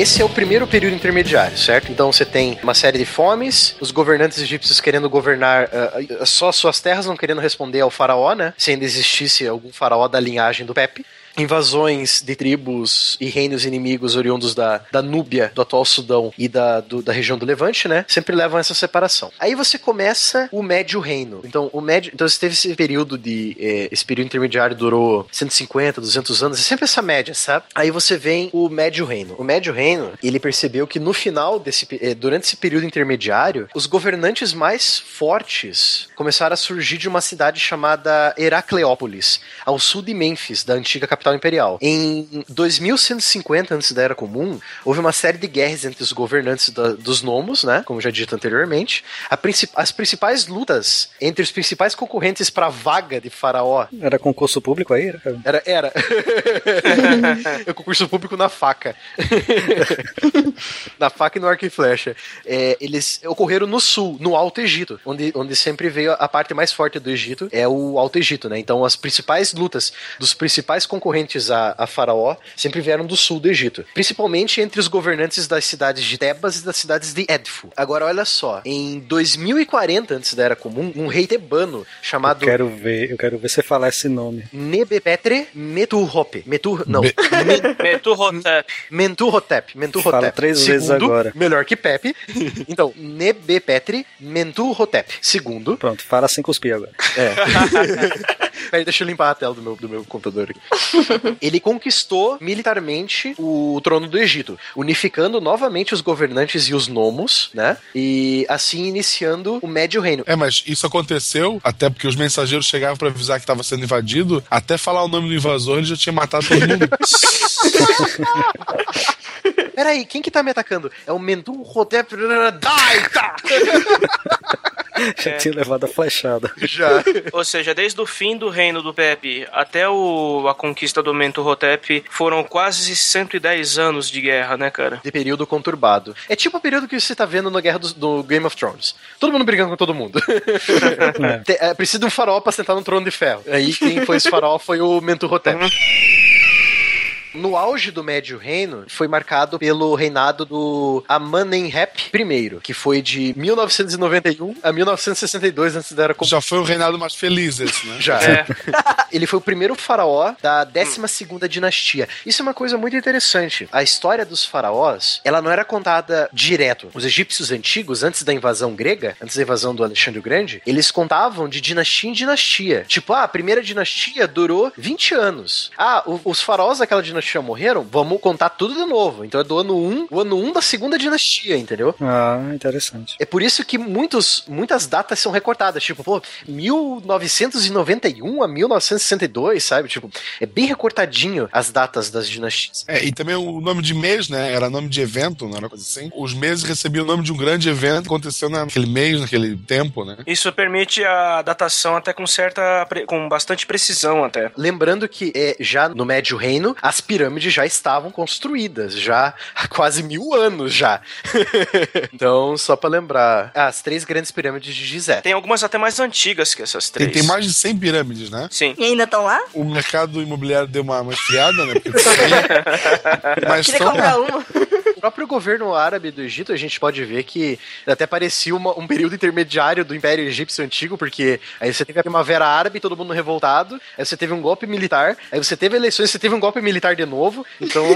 Esse é o primeiro período intermediário, certo? Então você tem uma série de fomes, os governantes egípcios querendo governar uh, só suas terras, não querendo responder ao faraó, né? Se ainda existisse algum faraó da linhagem do Pepe invasões de tribos e reinos inimigos oriundos da, da Núbia, do atual Sudão e da, do, da região do Levante, né? Sempre levam a essa separação. Aí você começa o Médio Reino. Então, o médio, então você teve esse período de. Eh, esse período intermediário durou 150, 200 anos, é sempre essa média, sabe? Aí você vem o Médio Reino. O Médio Reino, ele percebeu que no final desse. Eh, durante esse período intermediário, os governantes mais fortes começaram a surgir de uma cidade chamada Heracleópolis, ao sul de Mênfis, da antiga capital capital imperial. Em 2150, antes da Era Comum, houve uma série de guerras entre os governantes da, dos nomos, né? Como já dito anteriormente. Princip as principais lutas entre os principais concorrentes para a vaga de faraó. Era concurso público aí? Era, era. é concurso público na faca. na faca e no arco e flecha. É, eles ocorreram no sul, no Alto Egito, onde, onde sempre veio a parte mais forte do Egito, é o Alto Egito, né? Então as principais lutas dos principais concorrentes concorrentes a, a Faraó sempre vieram do sul do Egito, principalmente entre os governantes das cidades de Tebas e das cidades de Edfu. Agora, olha só, em 2040, antes da Era Comum, um rei tebano chamado. Eu quero ver, eu quero ver você falar esse nome. Nebepetre Metuhotep. Metur, não. Me... Metuhotep. Mentuhotep. Mentuhotep. Fala três Segundo, vezes agora. Melhor que Pepe. Então, Nebepetre Mentuhotep. Segundo. Pronto, fala sem cuspir agora. É. Peraí, deixa eu limpar a tela do meu, do meu computador aqui. ele conquistou militarmente o trono do Egito, unificando novamente os governantes e os nomos, né? E assim iniciando o Médio Reino. É, mas isso aconteceu até porque os mensageiros chegavam para avisar que estava sendo invadido, até falar o nome do invasor ele já tinha matado todo mundo. Peraí, quem que tá me atacando? É o Mendu Rodep Daita! Já é. tinha levado a flechada. Já. Ou seja, desde o fim do reino do Pepe até o, a conquista do Mentuhotep foram quase 110 anos de guerra, né, cara? De período conturbado. É tipo o período que você tá vendo na guerra do, do Game of Thrones. Todo mundo brigando com todo mundo. é. é, precisa de um farol pra sentar no trono de ferro. Aí quem foi esse farol foi o Mentuhotep. Uhum. No auge do Médio Reino, foi marcado pelo reinado do Amenhotep I, que foi de 1991 a 1962 antes da era comum. Já foi o reinado mais feliz esse, né? Já. É. Ele foi o primeiro faraó da 12 segunda dinastia. Isso é uma coisa muito interessante. A história dos faraós, ela não era contada direto. Os egípcios antigos, antes da invasão grega, antes da invasão do Alexandre o Grande, eles contavam de dinastia em dinastia. Tipo, ah, a primeira dinastia durou 20 anos. Ah, os faraós daquela dinastia dinastia morreram, vamos contar tudo de novo. Então é do ano 1, o ano 1 da segunda dinastia, entendeu? Ah, interessante. É por isso que muitos, muitas datas são recortadas, tipo, pô, 1991 a 1962, sabe? Tipo, é bem recortadinho as datas das dinastias. É, e também o nome de mês, né? Era nome de evento, não era coisa assim. Os meses recebiam o nome de um grande evento que aconteceu naquele mês, naquele tempo, né? Isso permite a datação até com certa, com bastante precisão até. Lembrando que é, já no Médio Reino, as pirâmides já estavam construídas, já há quase mil anos já. então, só para lembrar, as três grandes pirâmides de Gizé. Tem algumas até mais antigas que essas três. Tem, tem mais de 100 pirâmides, né? Sim. E ainda estão lá? O mercado imobiliário deu uma, uma esfriada, né? Porque... Mas Queria comprar uma. Governo árabe do Egito, a gente pode ver que até parecia uma, um período intermediário do Império Egípcio Antigo, porque aí você teve a Primavera Árabe, todo mundo revoltado, aí você teve um golpe militar, aí você teve eleições, você teve um golpe militar de novo, então...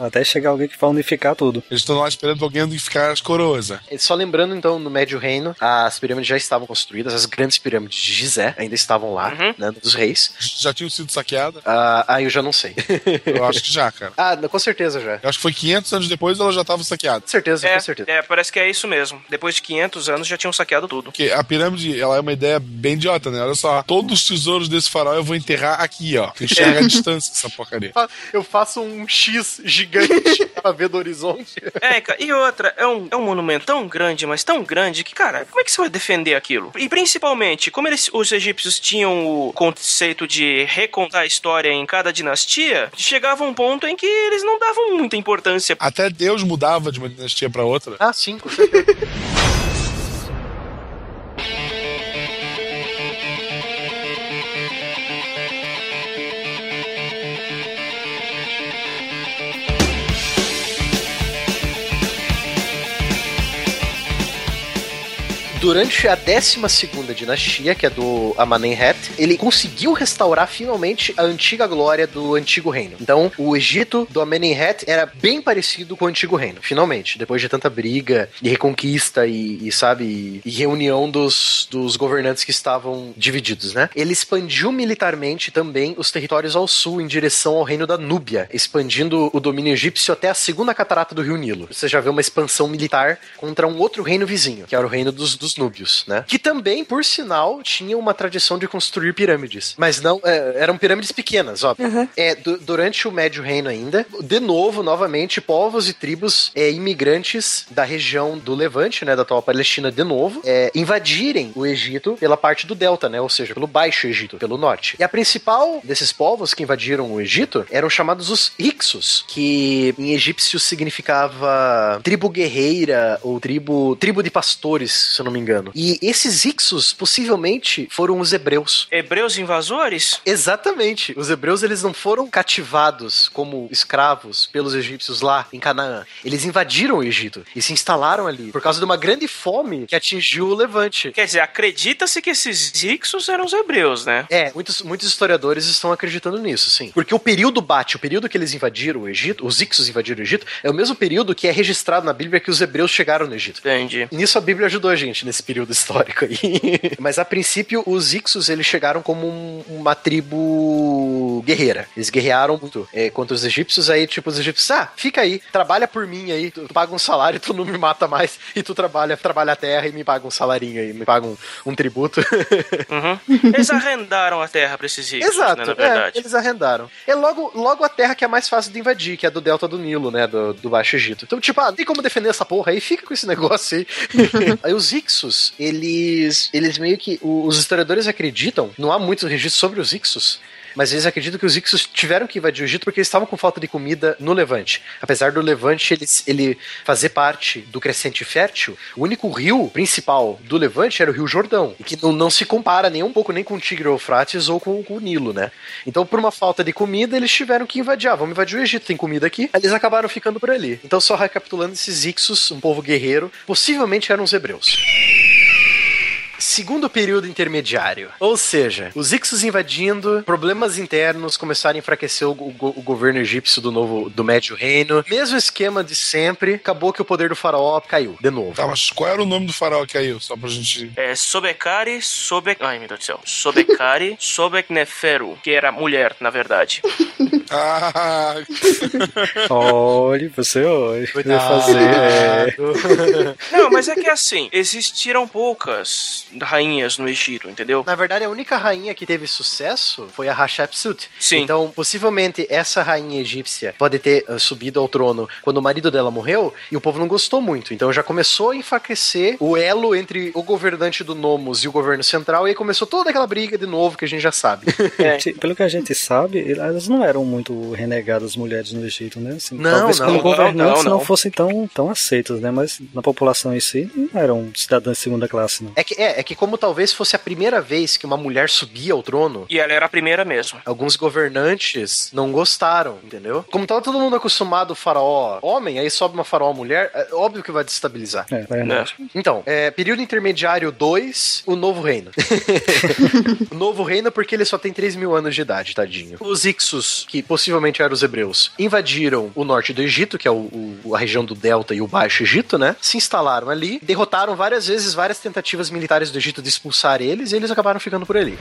até chegar alguém que vai unificar tudo. Eles estão lá esperando alguém unificar as coroas. Né? Só lembrando, então, no Médio Reino, as pirâmides já estavam construídas, as grandes pirâmides de Gizé ainda estavam lá, uhum. né, dos reis. Já tinham sido saqueadas? Ah, ah, eu já não sei. eu acho que já, cara. Ah, com certeza já. Eu acho que foi 500 anos depois ela já estava saqueada. Com certeza, é, com certeza. É, parece que é isso mesmo. Depois de 500 anos já tinham saqueado tudo. Porque a pirâmide, ela é uma ideia bem idiota, né? Olha só, todos os tesouros desse farol eu vou enterrar aqui, ó. Enxerga a distância essa porcaria. Eu faço um X gigante pra ver do horizonte. É, cara, e outra, é um, é um monumento tão grande, mas tão grande que, cara, como é que você vai defender aquilo? E principalmente, como eles, os egípcios tinham o conceito de recontar a história em cada dinastia, chegava um ponto em que eles não davam muita importância. Até Deus mudava de uma dinastia para outra. Ah, sim, com certeza. durante a 12 dinastia, que é do Amenemhet, ele conseguiu restaurar finalmente a antiga glória do antigo reino. Então, o Egito do Amenemhet era bem parecido com o antigo reino, finalmente, depois de tanta briga e reconquista e, e sabe, e reunião dos, dos governantes que estavam divididos, né? Ele expandiu militarmente também os territórios ao sul em direção ao reino da Núbia, expandindo o domínio egípcio até a segunda catarata do rio Nilo. Você já vê uma expansão militar contra um outro reino vizinho, que era o reino dos, dos núbios, né? Que também, por sinal, tinha uma tradição de construir pirâmides. Mas não, é, eram pirâmides pequenas, óbvio. Uhum. É, du durante o Médio Reino ainda, de novo, novamente, povos e tribos é, imigrantes da região do Levante, né, da atual Palestina, de novo, é, invadirem o Egito pela parte do Delta, né, ou seja, pelo Baixo Egito, pelo norte. E a principal desses povos que invadiram o Egito eram chamados os Hicsos, que em egípcio significava tribo guerreira ou tribo, tribo de pastores, se eu não me engano. E esses Ixos possivelmente foram os hebreus. Hebreus invasores? Exatamente. Os hebreus eles não foram cativados como escravos pelos egípcios lá em Canaã. Eles invadiram o Egito e se instalaram ali por causa de uma grande fome que atingiu o Levante. Quer dizer, acredita-se que esses Ixos eram os hebreus, né? É, muitos, muitos historiadores estão acreditando nisso, sim. Porque o período bate, o período que eles invadiram o Egito, os Ixos invadiram o Egito, é o mesmo período que é registrado na Bíblia que os hebreus chegaram no Egito. Entendi. Nisso a Bíblia ajudou a gente nesse período histórico aí. Mas a princípio, os Ixos eles chegaram como um, uma tribo guerreira. Eles guerrearam muito é, contra os egípcios. Aí, tipo, os egípcios, ah, fica aí, trabalha por mim aí, tu, tu paga um salário, tu não me mata mais, e tu trabalha, trabalha a terra e me paga um salarinho aí, me paga um, um tributo. Uhum. Eles arrendaram a terra pra esses Ixos, Exato, né, na verdade. É, eles arrendaram. É logo, logo a terra que é mais fácil de invadir, que é do delta do Nilo, né, do, do Baixo Egito. Então, tipo, ah, tem como defender essa porra aí, fica com esse negócio aí. aí os Ixos, eles, eles meio que. Os historiadores acreditam, não há muitos registros sobre os Ixos, mas eles acreditam que os Ixos tiveram que invadir o Egito porque eles estavam com falta de comida no Levante. Apesar do Levante ele, ele fazer parte do crescente fértil, o único rio principal do Levante era o Rio Jordão, e que não, não se compara nem um pouco nem com o Tigre Eufrates ou com, com, o Nilo, né? Então, por uma falta de comida, eles tiveram que invadir. Ah, vamos invadir o Egito, tem comida aqui. Eles acabaram ficando por ali. Então, só recapitulando, esses Ixos, um povo guerreiro, possivelmente eram os hebreus segundo período intermediário. Ou seja, os Ixos invadindo, problemas internos começaram a enfraquecer o, o, o, governo egípcio do novo do Médio Reino. Mesmo esquema de sempre, acabou que o poder do faraó caiu de novo. Tá, mas qual era o nome do faraó que caiu? Só pra gente. É Sobekari Sobek. Ai, meu Deus do céu. Sobekari Sobekneferu, que era mulher, na verdade. ah! olha, você olha. Fazer, é... Não, mas é que assim, existiram poucas rainhas no Egito, entendeu? Na verdade, a única rainha que teve sucesso foi a Hatshepsut. Sim. Então, possivelmente, essa rainha egípcia pode ter uh, subido ao trono quando o marido dela morreu e o povo não gostou muito. Então, já começou a enfraquecer o elo entre o governante do Nomos e o governo central e aí começou toda aquela briga de novo que a gente já sabe. É. Pelo que a gente sabe, elas não eram muito renegadas mulheres no Egito, né? Assim, não, talvez não, como não, governantes não, não, não. fossem tão, tão aceitas, né? Mas na população em si, não eram cidadãs de segunda classe, não. É que, é, é que como talvez fosse a primeira vez que uma mulher subia ao trono, E ela era a primeira mesmo. alguns governantes não gostaram, entendeu? Como tava todo mundo acostumado faraó homem, aí sobe uma faraó mulher, é óbvio que vai destabilizar. É, verdade. Então, é, período intermediário 2, o novo reino. o novo reino porque ele só tem 3 mil anos de idade, tadinho. Os Ixos, que possivelmente eram os hebreus, invadiram o norte do Egito, que é o, o- a região do Delta e o Baixo Egito, né? Se instalaram ali, derrotaram várias vezes várias tentativas militares do Egito de expulsar eles, e eles acabaram ficando por ali.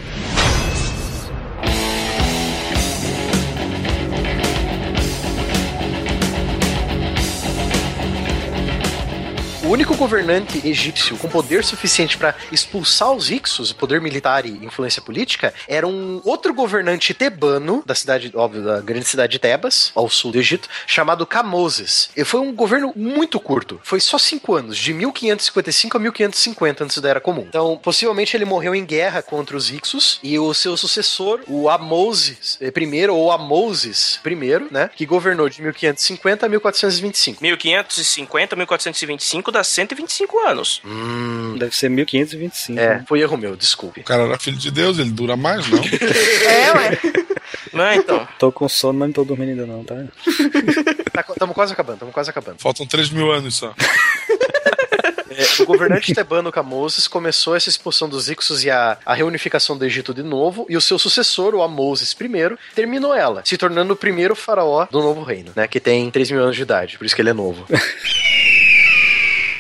Único governante egípcio com poder suficiente para expulsar os Ixos, poder militar e influência política, era um outro governante tebano da cidade, óbvio, da grande cidade de Tebas, ao sul do Egito, chamado Camoses. E foi um governo muito curto, foi só cinco anos, de 1555 a 1550 antes da Era Comum. Então, possivelmente ele morreu em guerra contra os Ixos e o seu sucessor, o Amoses I, ou Amoses I, né, que governou de 1550 a 1425. 1550, 1425 dá 125 anos. Hum, Deve ser 1525. é, né? foi erro meu, desculpe. O cara era filho de Deus, ele dura mais, não? É, ué. Não é, então? Tô com sono, mas não tô dormindo ainda não, tá? Tá, tamo quase acabando, tamo quase acabando. Faltam 3 mil anos só. É, o governante tebano Camoses começou essa expulsão dos Ixos e a, a reunificação do Egito de novo, e o seu sucessor, o Amoses I, terminou ela, se tornando o primeiro faraó do novo reino, né? Que tem 3 mil anos de idade, por isso que ele é novo.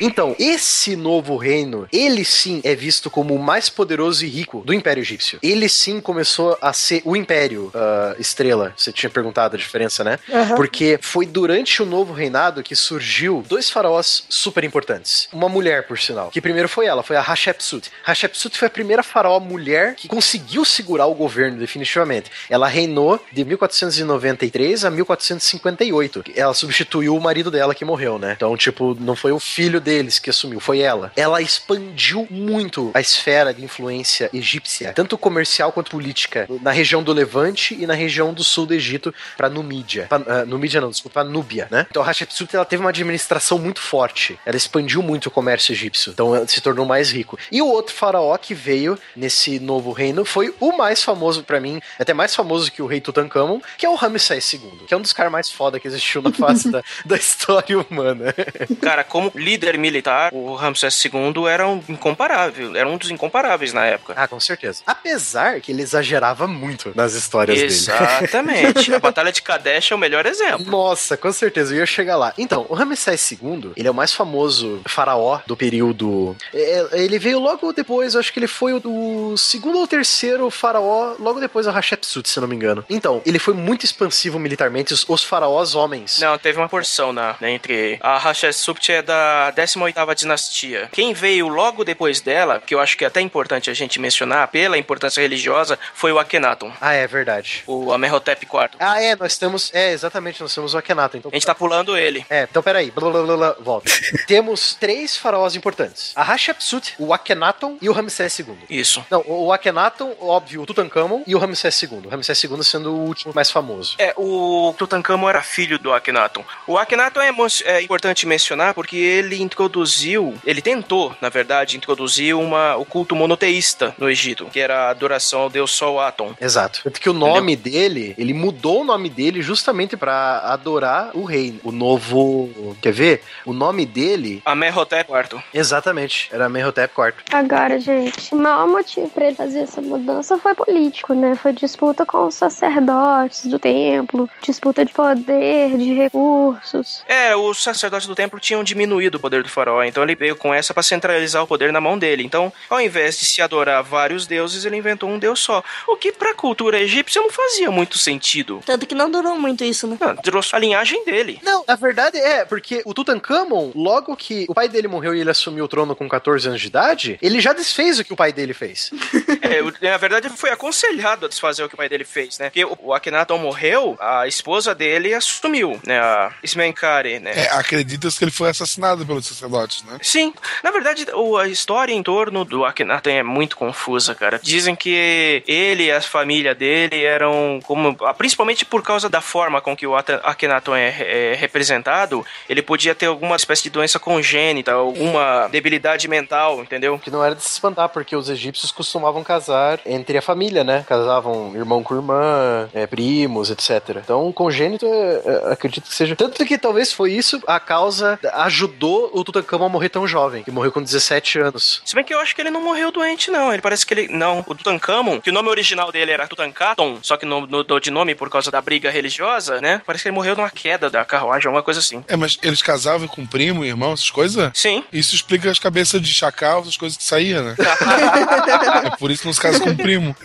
Então, esse novo reino, ele sim é visto como o mais poderoso e rico do Império Egípcio. Ele sim começou a ser o Império ah, Estrela. Você tinha perguntado a diferença, né? Porque foi durante o novo reinado que surgiu dois faraós super importantes. Uma mulher, por sinal, que primeiro foi ela, foi a Hatshepsut. Hatshepsut foi a primeira faraó mulher que conseguiu segurar o governo definitivamente. Ela reinou de 1493 a 1458. Ela substituiu o marido dela que morreu, né? Então, tipo, não foi o filho deles que assumiu, foi ela. Ela expandiu muito a esfera de influência egípcia, tanto comercial quanto política, na região do Levante e na região do sul do Egito, pra Numídia. Pra, ah, Numídia não, desculpa, pra Núbia, né? Então, a Hatshepsut, ela teve uma administração muito forte. Ela expandiu muito o comércio egípcio. Então, ela se tornou mais rico. E o outro faraó que veio nesse novo reino foi o mais famoso pra mim, até mais famoso que o rei Tutankhamon, que é o Ramsés II, que é um dos caras mais foda que existiu na face da, da história humana. Cara, como líder militar, o Ramsés II era um incomparável, era um dos incomparáveis na época. Ah, com certeza. Apesar que ele exagerava muito nas histórias dele. Exatamente. A Batalha de Kadesh é o melhor exemplo. Nossa, com certeza, eu ia chegar lá. Então, o Ramsés II, ele é o mais famoso faraó do período. é, Ele veio logo depois, acho que ele foi o, segundo ou terceiro faraó, logo depois da Hatshepsut, se não me engano. Então, ele foi muito expansivo militarmente, os, os faraós homens. Não, teve uma porção na, né, entre. A Hatshepsut é da 18ª dinastia. Quem veio logo depois dela, que eu acho que é até importante a gente mencionar, pela importância religiosa, foi o Akhenaton, Ah, é verdade. o Amenhotep IV. Ah, é, nós temos. É, exatamente, nós temos o Akhenaton. Então, A gente tá pulando ele. É, então peraí, blá, blá, blá, blá, volta. Temos três faraós importantes: a Hatshepsut, o Akhenaton e o Ramsés II. Isso. Não, o Akhenaton, óbvio, o Tutankhamon e o Ramsés II. O Ramsés II sendo o último mais famoso. É, o Tutankhamon era filho do Akhenaton. O Akhenaton é, é importante mencionar porque ele introduziu, ele tentou, na verdade, introduzir uma, o culto monoteísta no Egito, que era a adoração ao deus Sol Aton. Exato. Tanto que o nome dele, ele mudou o nome dele justamente pra adorar o rei. O novo. Quer ver? O nome dele. Amenhotep IV. Exatamente, era Menhotep IV. Agora, gente, o maior motivo pra ele fazer essa mudança foi político, né? Foi disputa com os sacerdotes do templo, disputa de poder, de recursos. É, os sacerdotes do templo tinham diminuído o poder poder do faraó. Então ele veio com essa para centralizar o poder na mão dele. Então, ao invés de se adorar vários deuses, ele inventou um deus só. O que pra cultura egípcia não fazia muito sentido. Tanto que não durou muito isso, né? Não, durou a linhagem dele. Não, na verdade é, porque o Tutankhamon, logo que o pai dele morreu e ele assumiu o trono com 14 anos de idade, ele já desfez o que o pai dele fez. é, na verdade, foi aconselhado a desfazer o que o pai dele fez, né? Porque o Akhenaton morreu, a esposa dele assumiu, né? A Ismenkari, né? É, acredita-se que ele foi assassinado pelos sacerdotes, né? Sim. Na verdade, a história em torno do Akhenaton é muito confusa, cara. Dizem que ele e a família dele eram como... Principalmente por causa da forma com que o Akhenaton é, é representado, ele podia ter alguma espécie de doença congênita, alguma debilidade mental, entendeu? Que não era de se espantar, porque os egípcios costumavam casar entre a família, né? Casavam irmão com irmã, é, primos, etc. Então, congênito, é, é, acredito que seja. Tanto que talvez foi isso a causa, ajudou o Tutankhamon a morrer tão jovem, que morreu com 17 anos. Se bem que eu acho que ele não morreu doente, não. Ele parece que ele. Não, o Tutankhamon, que o nome original dele era Tutankaton, só que não mudou de nome por causa da briga religiosa, né? Parece que ele morreu numa queda da carruagem, alguma coisa assim. É, mas eles casavam com primo, irmão, essas coisas? Sim. Isso explica as cabeças de chacal, essas coisas que saíam, né? é por isso que não se casa com primo.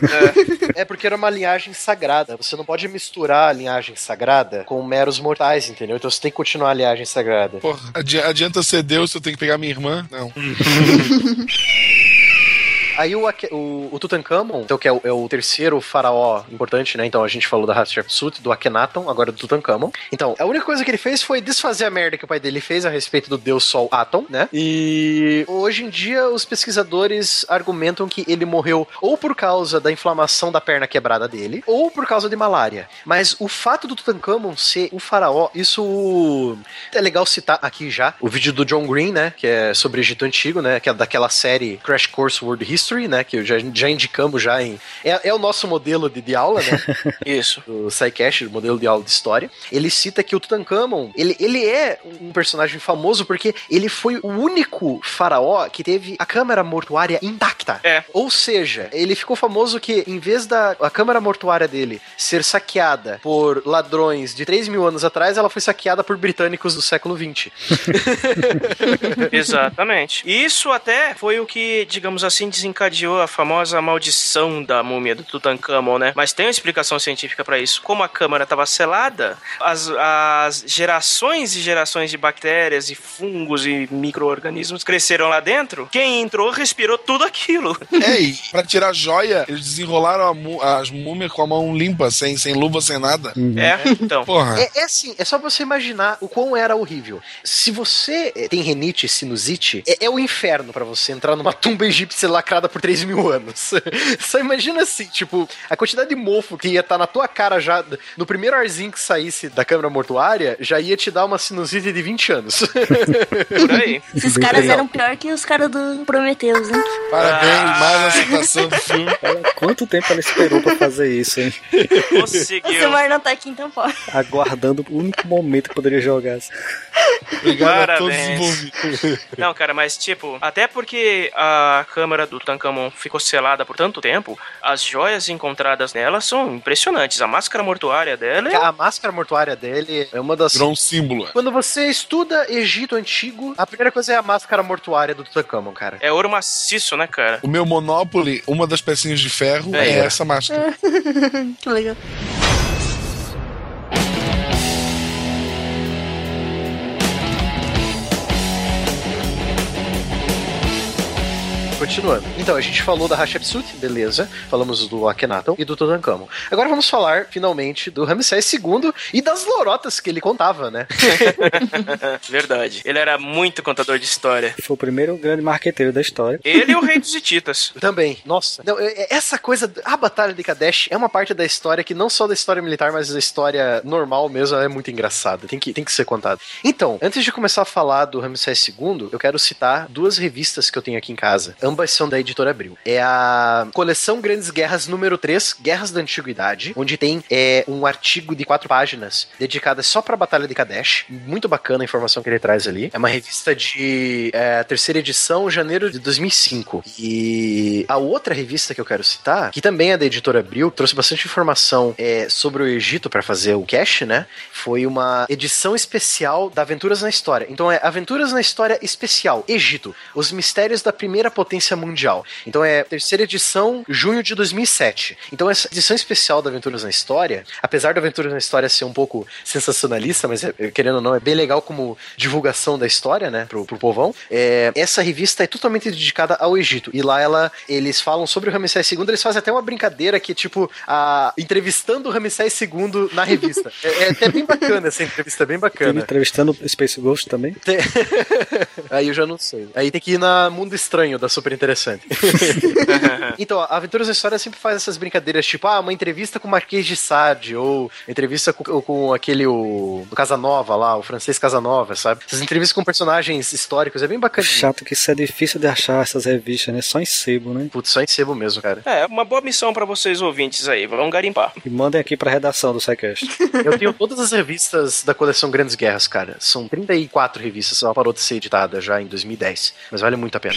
É. é porque era uma linhagem sagrada. Você não pode misturar a linhagem sagrada com meros mortais, entendeu? Então você tem que continuar a linhagem sagrada. Porra, adianta ser Deus eu tenho que pegar minha irmã? Não. Aí o, o, o Tutankhamon, então, que é o, é o, terceiro faraó importante, né? Então a gente falou da Hatshepsut, do Akhenaton, agora do Tutankhamon. Então, a única coisa que ele fez foi desfazer a merda que o pai dele fez a respeito do deus Sol Atom, né? E hoje em dia os pesquisadores argumentam que ele morreu ou por causa da inflamação da perna quebrada dele, ou por causa de malária. Mas o fato do Tutankhamon ser o faraó, isso é legal citar aqui já o vídeo do John Green, né? Que é sobre Egito Antigo, né? Que é daquela série Crash Course World History History, né? Que já, já indicamos já em. É, é o nosso modelo de, de aula, né? Isso. O SciCast, o modelo de aula de história. Ele cita que o Tutankhamon, ele, ele é um personagem famoso porque ele foi o único faraó que teve a câmara mortuária intacta. É. Ou seja, ele ficou famoso que, em vez da a câmara mortuária dele ser saqueada por ladrões de 3 mil anos atrás, ela foi saqueada por britânicos do século XX. Exatamente. Isso até foi o que, digamos assim, desencadeou desencadeou a famosa maldição da múmia do Tutankhamon, né? Mas tem uma explicação científica para isso. Como a câmara estava selada, as, as gerações e gerações de bactérias e fungos e micro-organismos cresceram lá dentro. Quem entrou respirou tudo aquilo. É, e pra tirar joia, eles desenrolaram as múmias com a mão limpa, sem, sem luva, sem nada. Uhum. É, então. Porra. É, é assim, é só você imaginar o quão era horrível. Se você tem renite, sinusite, é, é o inferno para você entrar numa tumba egípcia lacrada por 3 mil anos. Só imagina assim, tipo, a quantidade de mofo que ia estar tá na tua cara já, no primeiro arzinho que saísse da câmera mortuária, já ia te dar uma sinusite de 20 anos. Por aí. Esses caras eram pior que os caras do Prometheus, hein? Parabéns, ah. mais uma citação do filme. Olha, quanto tempo ela esperou pra fazer isso, hein? Conseguiu. O Silmar não tá aqui, então pode. Aguardando o único momento que poderia jogar. Obrigado Parabéns. a todos envolvidos. Não, cara, mas tipo, até porque a câmera do Tutankhamon ficou selada por tanto tempo, as joias encontradas nela são impressionantes. A máscara mortuária dela é... A máscara mortuária dele é uma das... Virou um símbolo. Quando você estuda Egito Antigo, a primeira coisa é a máscara mortuária do Tutankhamon, cara. É ouro maciço, né, cara? O meu Monopoly, uma das pecinhas de ferro é, é essa máscara. que legal. Continuando. Então, a gente falou da Hatshepsut, beleza. Falamos do Akhenaton e do Tutankhamon. Agora vamos falar, finalmente, do Ramsés II e das lorotas que ele contava, né? Verdade. Ele era muito contador de história. Foi o primeiro grande marqueteiro da história. Ele e o rei dos hititas. Também. Nossa. Não, é, é, essa coisa, a Batalha de Kadesh é uma parte da história que não só da história militar, mas da história normal mesmo, é muito engraçada. Tem que, tem que ser contada. Então, antes de começar a falar do Ramsés II, eu quero citar duas revistas que eu tenho aqui em casa ambas são da editora Abril. É a coleção Grandes Guerras número 3, Guerras da Antiguidade, onde tem é, um artigo de quatro páginas dedicada só pra Batalha de Kadesh. Muito bacana a informação que ele traz ali. É uma revista de é, terceira edição, janeiro de 2005. E a outra revista que eu quero citar, que também é da editora Abril, trouxe bastante informação é, sobre o Egito para fazer o cache, né? Foi uma edição especial da Aventuras na História. Então é Aventuras na História Especial, Egito, os mistérios da primeira potência mundial. Então é terceira edição, junho de 2007. Então essa edição especial da Aventuras na História, apesar da Aventuras na História ser um pouco sensacionalista, mas é, querendo ou não, é bem legal como divulgação da história, né, pro, pro povão. É, essa revista é totalmente dedicada ao Egito. E lá ela, eles falam sobre o Ramsés II, eles fazem até uma brincadeira que, tipo, a, entrevistando o Ramsés II na revista. é, é até bem bacana essa entrevista, é bem bacana. Entrevistando Space Ghost também? Tem... Aí eu já não sei. Aí tem que ir na Mundo Estranho, da Super Interessante. então, a Aventuras da História sempre faz essas brincadeiras, tipo, ah, uma entrevista com o Marquês de Sade, ou entrevista com, com aquele, o, o Casanova lá, o francês Casanova, sabe? Essas entrevistas com personagens históricos, é bem bacana. Chato que isso é difícil de achar, essas revistas, né? Só em sebo, né? Putz, só em sebo mesmo, cara. É, uma boa missão para vocês ouvintes aí, vamos garimpar. E mandem aqui pra redação do SciCast. Eu tenho todas as revistas da coleção Grandes Guerras, cara. São 34 revistas, ela parou de ser editada já em 2010, mas vale muito a pena.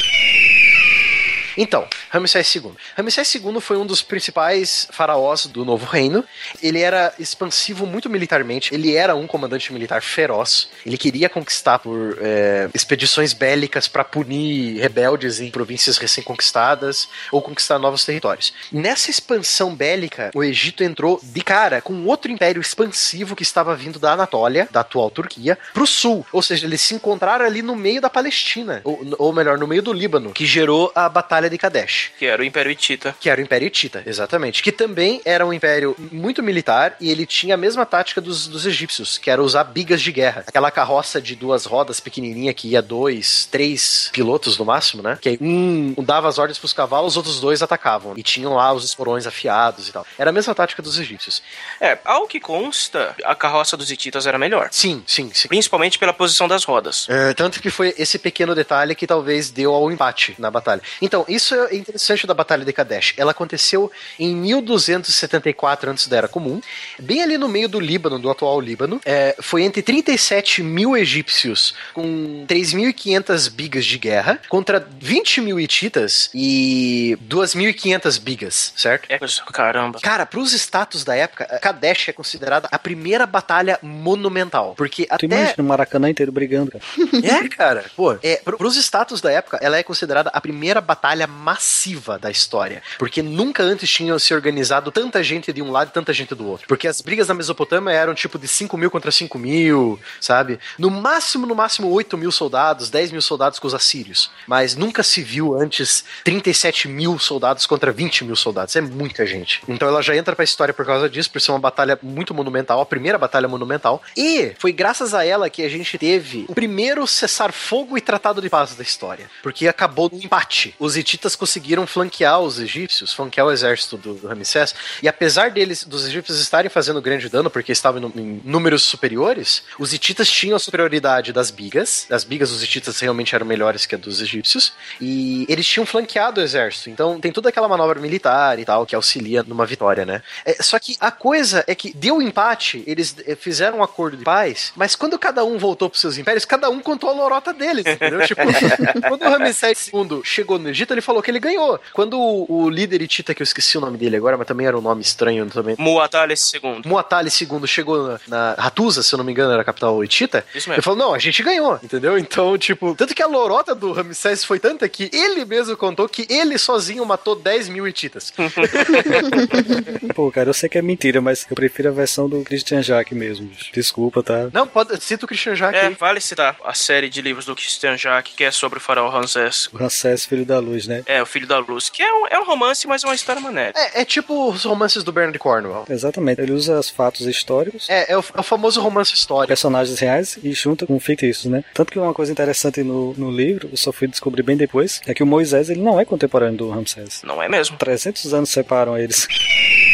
Então, Ramsés II. Ramsés II foi um dos principais faraós do Novo Reino. Ele era expansivo muito militarmente. Ele era um comandante militar feroz. Ele queria conquistar por é, expedições bélicas para punir rebeldes em províncias recém-conquistadas ou conquistar novos territórios. Nessa expansão bélica, o Egito entrou de cara com outro império expansivo que estava vindo da Anatólia, da atual Turquia, para o sul. Ou seja, eles se encontraram ali no meio da Palestina, ou, ou melhor, no meio do Líbano, que gerou a Batalha de Kadesh. Que era o Império Hitita. Que era o Império Hitita, exatamente. Que também era um império muito militar e ele tinha a mesma tática dos, dos egípcios, que era usar bigas de guerra. Aquela carroça de duas rodas pequenininha que ia dois, três pilotos no máximo, né? Que aí um dava as ordens pros cavalos, os outros dois atacavam. E tinham lá os esporões afiados e tal. Era a mesma tática dos egípcios. É, ao que consta, a carroça dos hititas era melhor. Sim, sim, sim. Principalmente pela posição das rodas. É, tanto que foi esse pequeno detalhe que talvez deu ao empate na batalha. Então, isso é interessante da Batalha de Kadesh. Ela aconteceu em 1274 antes da Era Comum, bem ali no meio do Líbano, do atual Líbano. É, foi entre 37 mil egípcios com 3.500 bigas de guerra contra 20 mil hititas e 2.500 bigas, certo? É, caramba. Cara, pros status da época, Kadesh é considerada a primeira batalha monumental, porque tu até... imagina o Maracanã inteiro brigando, cara. É, cara. Pô, é, pros status da época, ela é considerada a primeira batalha massiva da história. Porque nunca antes tinham se organizado tanta gente de um lado e tanta gente do outro. Porque as brigas na Mesopotâmia eram tipo de 5 mil contra 5 mil, sabe? No máximo, no máximo 8 mil soldados, 10 mil soldados com os assírios. Mas nunca se viu antes 37 mil soldados contra 20 mil soldados. É muita gente. Então ela já entra pra história por causa disso, por ser uma batalha muito monumental, a primeira batalha monumental. E foi graças a ela que a gente teve o primeiro cessar-fogo e tratado de paz da história. Porque acabou no empate. Os hititas conseguiram flanquear os egípcios, flanquear o exército do, do Ramsés, e apesar deles, dos egípcios estarem fazendo grande dano, porque estavam em números superiores, os hititas tinham a superioridade das bigas, as bigas dos hititas realmente eram melhores que a dos egípcios, e eles tinham flanqueado o exército, então tem toda aquela manobra militar e tal, que auxilia numa vitória, né? É, só que a coisa é que deu empate, eles eh, fizeram um acordo de paz, mas quando cada um voltou pros seus impérios, cada um contou a lorota deles, entendeu? tipo, quando o Ramsés II chegou no Egito, ele falou que ele ganhou. Quando o, o líder Itita, que eu esqueci o nome dele agora, mas também era um nome estranho também. Muatali II. Muatali II chegou na, na Ratusa, se eu não me engano, era a capital Itita. Isso mesmo. Ele falou: não, a gente ganhou, entendeu? Então, tipo, tanto que a lorota do Ramsés foi tanta que ele mesmo contou que ele sozinho matou 10 mil Ititas. Pô, cara, eu sei que é mentira, mas eu prefiro a versão do Christian Jacques mesmo. Desculpa, tá? Não, pode, cita o Christian Jacques. É, aí. vale citar a série de livros do Christian Jacques, que é sobre o faraó Ramsés. O Ramsés, filho da luz, né? É, o filho da luz, que é um, é um romance, mas é uma história maneira. É, é tipo os romances do Bernard Cornwell. Exatamente. Ele usa os fatos históricos. É, é o, é o famoso romance histórico. Personagens reais e junta com fictícios, né? Tanto que uma coisa interessante no, no livro, eu só fui descobrir bem depois, é que o Moisés ele não é contemporâneo do Ramsés. Não é mesmo? 300 anos separam eles.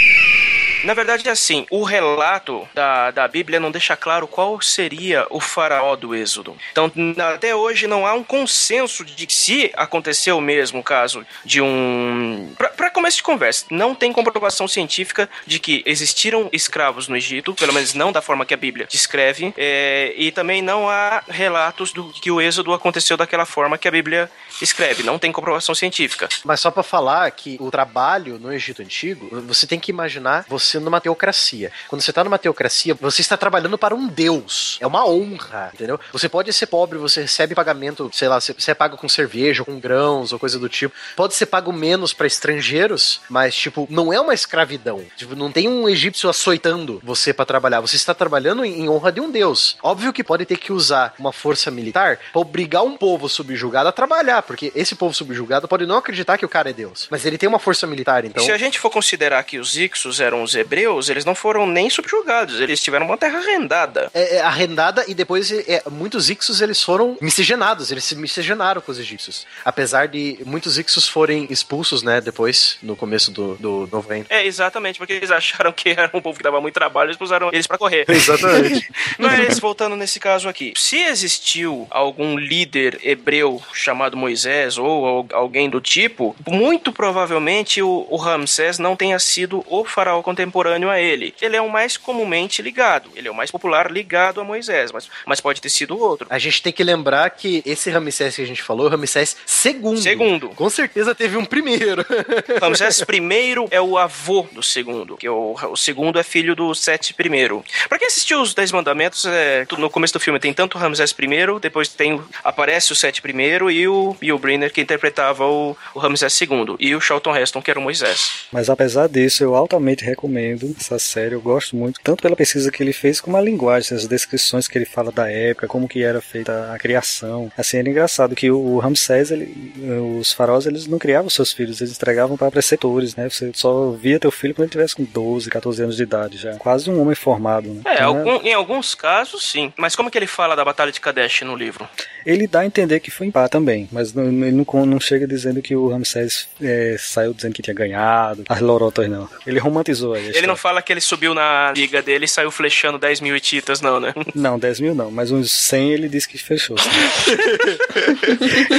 Na verdade, é assim, o relato da, da Bíblia não deixa claro qual seria o faraó do Êxodo. Então, até hoje não há um consenso de se aconteceu mesmo o caso de um... Para começo de conversa, não tem comprovação científica de que existiram escravos no Egito, pelo menos não da forma que a Bíblia descreve, é, e também não há relatos do que o Êxodo aconteceu daquela forma que a Bíblia escreve. Não tem comprovação científica. Mas só para falar que o trabalho no Egito Antigo, você tem que imaginar você numa teocracia. Quando você tá numa teocracia, você está trabalhando para um deus. É uma honra, entendeu? Você pode ser pobre, você recebe pagamento, sei lá, você é pago com cerveja, com grãos ou coisa do tipo. Pode ser pago menos para estrangeiros, mas, tipo, não é uma escravidão. Tipo, não tem um egípcio açoitando você para trabalhar. Você está trabalhando em honra de um deus. Óbvio que pode ter que usar uma força militar para obrigar um povo subjugado a trabalhar, porque esse povo subjugado pode não acreditar que o cara é deus, mas ele tem uma força militar, então. Se a gente for considerar que os Ixos eram os hebreus, eles não foram nem subjugados, eles tiveram uma terra arrendada. É, é arrendada e depois é, muitos Ixos eles foram miscigenados, eles se miscigenaram com os egípcios. Apesar de muitos Ixos forem expulsos, né, depois, no começo do, do novo reino. É, exatamente, porque eles acharam que era um povo que dava muito trabalho, eles puseram eles para correr. Exatamente. Mas, voltando nesse caso aqui, se existiu algum líder hebreu chamado Moisés ou alguém do tipo, muito provavelmente o, o Ramsés não tenha sido o faraó contemporâneo a ele. Ele é o mais comumente ligado, ele é o mais popular ligado a Moisés, mas, mas pode ter sido outro. A gente tem que lembrar que esse Ramsés que a gente falou, Ramsés segundo. Segundo. Com certeza teve um primeiro. Ramsés primeiro é o avô do segundo, que o, o segundo é filho do Sete primeiro. Pra quem assistiu os Dez Mandamentos, é, no começo do filme tem tanto Ramsés primeiro, depois tem aparece o Sete primeiro e o Bill Brenner que interpretava o, o Ramsés II e o Charlton Heston que era o Moisés. Mas apesar disso, eu altamente recomendo essa série, eu gosto muito, tanto pela pesquisa que ele fez como a linguagem, as descrições que ele fala da época, como que era feita a criação. Assim, era engraçado que o, Ramsés, ele, os faraós, eles não criavam seus filhos, eles entregavam para preceptores, né? Você só via teu filho quando ele tivesse com 12, 14 anos de idade já. Quase um homem formado, né? É, então, algum, em alguns casos, sim. Mas como que ele fala da Batalha de Kadesh no livro? Ele dá a entender que foi em pá também, mas não, ele não, não chega dizendo que o Ramsés é, saiu dizendo que tinha ganhado, as lorotas não. Ele romantizou aí. Ele não fala que ele subiu na liga dele e saiu flechando 10 mil ititas, não, né? Não, 10 mil não, mas uns 100 ele disse que fechou.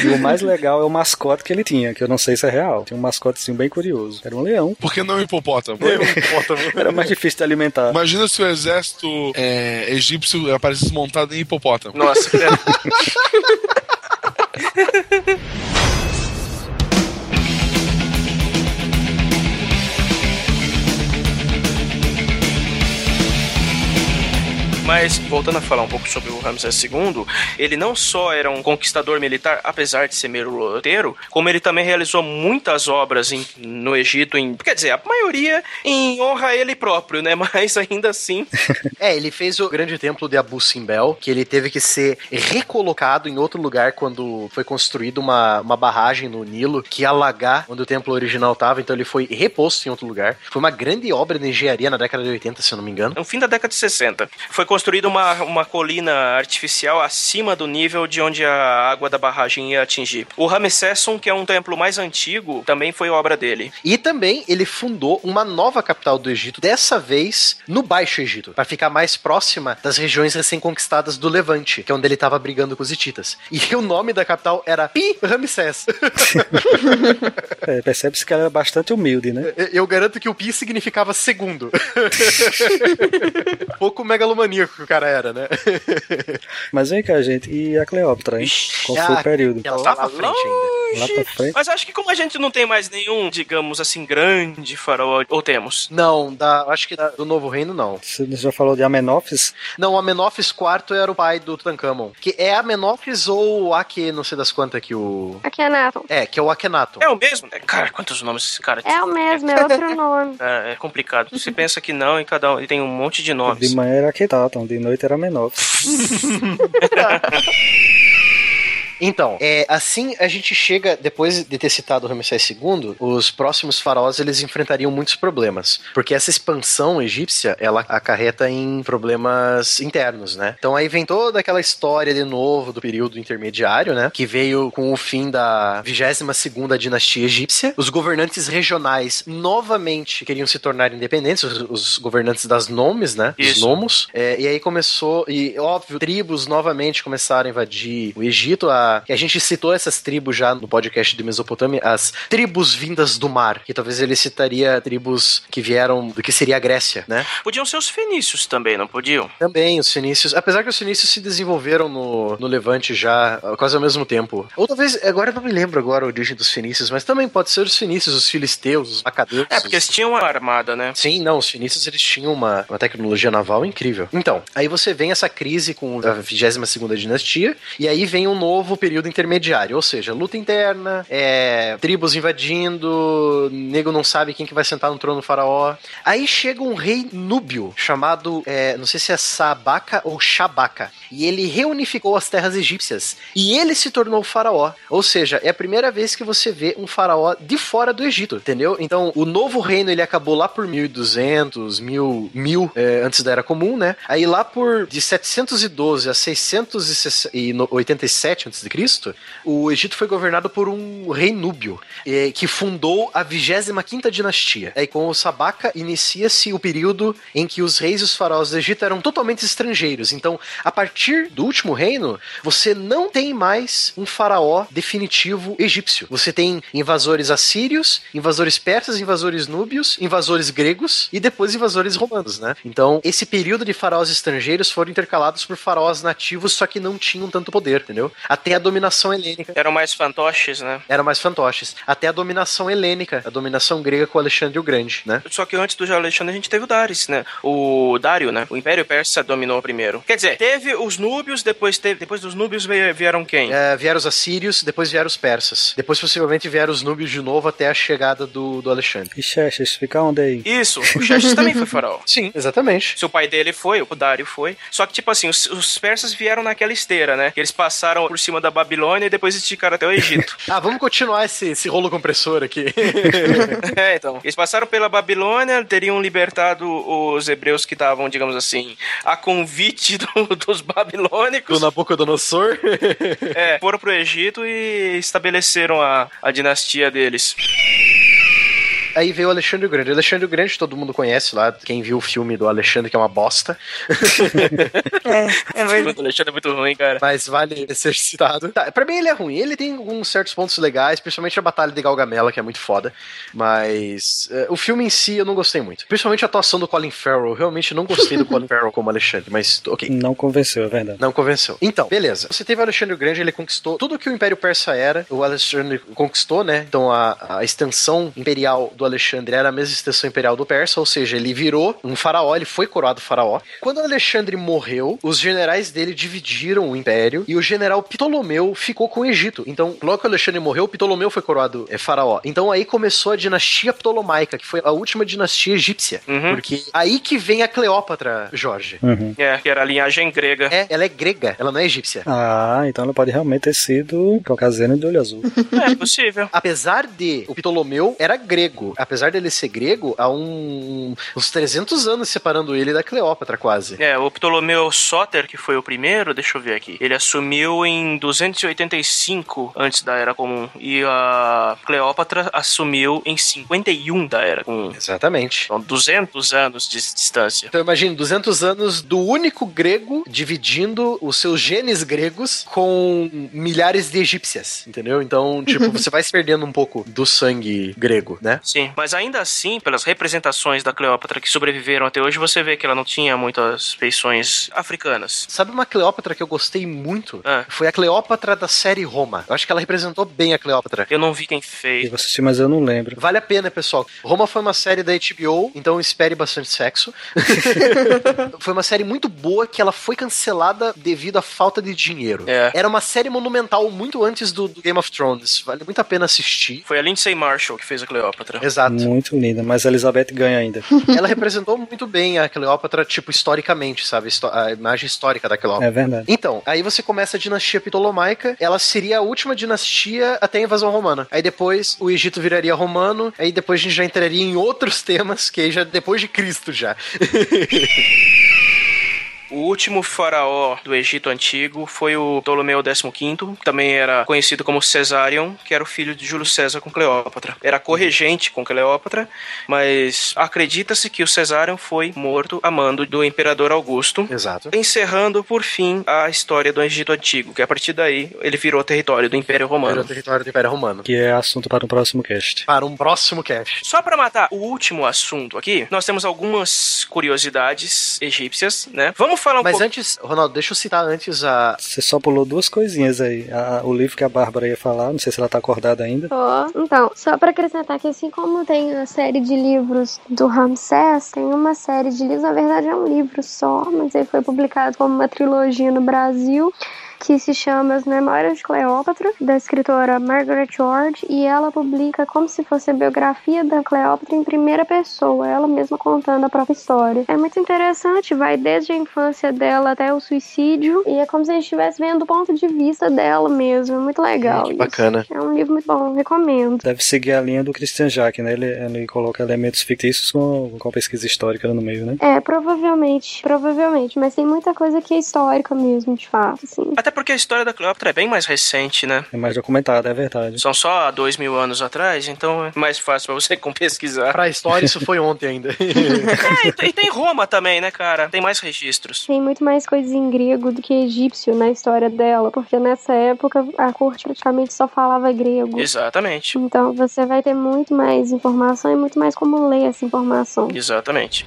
e o mais legal é o mascote que ele tinha, que eu não sei se é real. Tinha um mascotezinho bem curioso. Era um leão. Por que não um hipopótamo? É, um hipopótamo. Era mais difícil de alimentar. Imagina se o exército é, egípcio aparecesse montado em hipopótamo. Nossa, cara. Mas, voltando a falar um pouco sobre o Ramsés II, ele não só era um conquistador militar, apesar de ser meroteiro, como ele também realizou muitas obras em, no Egito, em, quer dizer, a maioria em honra a ele próprio, né? Mas ainda assim. é, ele fez o grande templo de Abu Simbel, que ele teve que ser recolocado em outro lugar quando foi construída uma, uma barragem no Nilo que ia alagar onde o templo original estava, então ele foi reposto em outro lugar. Foi uma grande obra de engenharia na década de 80, se eu não me engano. No fim da década de 60. Foi construída uma, uma colina artificial acima do nível de onde a água da barragem ia atingir. O Ramessesson, que é um templo mais antigo, também foi obra dele. E também ele fundou uma nova capital do Egito, dessa vez no Baixo Egito, para ficar mais próxima das regiões recém-conquistadas do Levante, que é onde ele estava brigando com os hititas. E o nome da capital era Pi Ramsés. é, Percebe-se que ela era bastante humilde, né? Eu garanto que o Pi significava segundo. Pouco megalomaníaco que o cara era, né? Mas vem cá, gente, e a Cleópatra, hein? Qual foi o período? Ela tá pra frente ainda. Lá pra frente? Mas acho que como a gente não tem mais nenhum, digamos assim, grande faraó, ou temos? Não, da, acho que da, do Novo Reino não. Você já falou de Amenófis? Não, Amenófis IV era o pai do Tutankhamon. Que é Amenófis ou Ake, não sei das quantas que o... Akhenaton. É, que é o Akhenaton. É o mesmo? Cara, quantos nomes esse cara? É o mesmo, é outro nome. É, é complicado. Você pensa que não, e cada um tem um monte de nomes. De manhã era Akhenaton, de noite era Menófis. Então, é, assim a gente chega, depois de ter citado o Ramsés II, os próximos faraós eles enfrentariam muitos problemas. Porque essa expansão egípcia, ela acarreta em problemas internos, né? Então aí vem toda aquela história de novo do período intermediário, né? Que veio com o fim da 22 segunda dinastia egípcia. Os governantes regionais novamente queriam se tornar independentes, os, os governantes das nomes, né? Isso. Os nomos. É, e aí começou, e óbvio, tribos novamente começaram a invadir o Egito. A, a gente citou essas tribos já no podcast de Mesopotâmia, as tribos vindas do mar, que talvez ele citaria tribos que vieram do que seria a Grécia, né? Podiam ser os fenícios também, não podiam? Também, os fenícios. Apesar que os fenícios se desenvolveram no, no Levante já quase ao mesmo tempo. Ou talvez, agora eu não me lembro agora a origem dos fenícios, mas também pode ser os fenícios, os filisteus, os macadeus. É, porque eles tinham uma armada, né? Sim, não, os fenícios eles tinham uma, uma tecnologia naval incrível. Então, aí você vem essa crise com a 22 segunda dinastia, e aí vem um novo período intermediário, ou seja, luta interna, é, tribos invadindo, nego não sabe quem que vai sentar no trono do faraó. Aí chega um rei núbio, chamado, é, não sei se é Sabaca ou Shabaca, e ele reunificou as terras egípcias, e ele se tornou faraó. Ou seja, é a primeira vez que você vê um faraó de fora do Egito, entendeu? Então, o novo reino ele acabou lá por 1200, 1000, 1000 é, antes da Era Comum, né? Aí lá por de 712 a 687 antes de Cristo, o Egito foi governado por um rei núbio, é, que fundou a 25ª dinastia. Aí com o Sabaca inicia-se o período em que os reis e os faraós do Egito eram totalmente estrangeiros. Então, a partir do último reino, você não tem mais um faraó definitivo egípcio. Você tem invasores assírios, invasores persas, invasores núbios, invasores gregos e depois invasores romanos, né? Então, esse período de faraós estrangeiros foram intercalados por faraós nativos, só que não tinham tanto poder, entendeu? Até a dominação helênica. Eram mais fantoches, né? Eram mais fantoches. Até a dominação helênica, a dominação grega com Alexandre o Grande, né? Só que antes do Alexandre a gente teve o Darius, né? O Dário, né? O Império Persa dominou primeiro. Quer dizer, teve os núbios, depois teve, depois dos núbios vieram quem? É, vieram os assírios, depois vieram os persas. Depois possivelmente vieram os núbios de novo até a chegada do, do Alexandre. E Xerxes, fica onde aí? Isso, o Xerxes também foi faraó. Sim, exatamente. Se o pai dele foi, o Dário foi. Só que, tipo assim, os, os persas vieram naquela esteira, né? Eles passaram por cima da Babilônia e depois esticaram até o Egito. ah, vamos continuar esse, esse rolo compressor aqui. é, então. Eles passaram pela Babilônia, teriam libertado os hebreus que estavam, digamos assim, a convite do, dos babilônicos. Do Nabucodonosor. é, foram pro Egito e estabeleceram a, a dinastia deles. Aí veio o Alexandre o Grande. O Alexandre o Grande todo mundo conhece lá, quem viu o filme do Alexandre, que é uma bosta. é, é verdade. O Alexandre é muito ruim, cara. Mas vale ser citado. Tá, pra mim ele é ruim. Ele tem alguns certos pontos legais, principalmente a Batalha de Galgamela, que é muito foda. Mas uh, o filme em si eu não gostei muito. Principalmente a atuação do Colin Farrell. Eu realmente não gostei do Colin Farrell como Alexandre, mas ok. Não convenceu, é verdade. Não convenceu. Então, beleza. Você teve o Alexandre o Grande, ele conquistou tudo que o Império Persa era. O Alexandre conquistou, né? Então a, a extensão imperial do Alexandre era a mesma extensão imperial do Persa, ou seja, ele virou um faraó, ele foi coroado faraó. Quando Alexandre morreu, os generais dele dividiram o império e o general Ptolomeu ficou com o Egito. Então, logo que Alexandre morreu, Ptolomeu foi coroado é, faraó. Então aí começou a dinastia ptolomaica, que foi a última dinastia egípcia. Uhum. Porque aí que vem a Cleópatra, Jorge. Uhum. É, que era a linhagem grega. É, ela é grega, ela não é egípcia. Ah, então ela pode realmente ter sido caucasiana de olho azul. é possível. Apesar de o Ptolomeu era grego, apesar dele ser grego, há um, uns 300 anos separando ele da Cleópatra, quase. É, o Ptolomeu Soter, que foi o primeiro, deixa eu ver aqui, ele assumiu em 285 antes da Era Comum, e a Cleópatra assumiu em 51 da Era Comum. Exatamente. São 200 anos de distância. Então imagine, 200 anos do único grego dividindo os seus genes gregos com milhares de egípcias, entendeu? Então, tipo, você vai se perdendo um pouco do sangue grego, né? Sim, mas ainda assim, pelas representações da Cleópatra que sobreviveram até hoje, você vê que ela não tinha muitas feições africanas. Sabe uma Cleópatra que eu gostei muito? Ah. Foi a Cleópatra da série Roma. Eu acho que ela representou bem a Cleópatra. Eu não vi quem fez. Eu assisti, mas eu não lembro. Vale a pena, pessoal. Roma foi uma série da HBO, então espere bastante sexo. foi uma série muito boa que ela foi cancelada devido à falta de dinheiro. É. Era uma série monumental muito antes do, do, Game of Thrones. Vale muito a pena assistir. Foi a Lindsay Marshall que fez a Cleópatra. Exato. Muito linda, mas a Elizabeth ganha ainda. Ela representou muito bem a Cleópatra, tipo, historicamente, sabe? A imagem histórica da Cleópatra. É verdade. Então, aí você começa a dinastia Ptolomaica, ela seria a última dinastia até a invasão romana. Aí depois o Egito viraria romano, aí depois a gente já entraria em outros temas, que aí já depois de Cristo já. O último faraó do Egito Antigo foi o Ptolomeu XV, também era conhecido como Cesarion, que era o filho de Júlio César com Cleópatra. Era corregente com Cleópatra, mas acredita-se que o Cesarion foi morto a mando do imperador Augusto. Exato. Encerrando, por fim, a história do Egito Antigo, que a partir daí ele virou território do Império Romano. Virou território do Império Romano. Que é assunto para um próximo cast. Para um próximo cast. Só para matar o último assunto aqui, nós temos algumas curiosidades egípcias, né? Vamos Vamos falar um Mas pouco... antes, Ronaldo, deixa eu citar antes a. Você só pulou duas coisinhas aí. A, o livro que a Bárbara ia falar, não sei se ela tá acordada ainda. Oh, então, só para acrescentar que assim como tem a série de livros do Ramsés, tem uma série de livros, na verdade é um livro só, mas ele foi publicado como uma trilogia no Brasil que se chama As Memórias de Cleópatra, da escritora Margaret George, e ela publica como se fosse a biografia da Cleópatra em primeira pessoa, ela mesma contando a própria história. É muito interessante, vai desde a infância dela até o suicídio, e é como se a gente estivesse vendo o ponto de vista dela mesmo. É muito legal. Que bacana. É um livro muito bom, recomendo. Deve seguir a linha do Christian Jacques, né? Ele, ele coloca elementos fictícios com, com pesquisa histórica no meio, né? É, provavelmente, provavelmente, mas tem muita coisa que é histórica mesmo, de fato, assim. Até porque a história da Cleópatra é bem mais recente, né? É mais documentada, é verdade. São só dois mil anos atrás, então é mais fácil pra você pesquisar. Pra história, isso foi ontem ainda. é, e tem Roma também, né, cara? Tem mais registros. Tem muito mais coisas em grego do que egípcio na história dela, porque nessa época a corte praticamente só falava grego. Exatamente. Então você vai ter muito mais informação e muito mais como ler essa informação. Exatamente.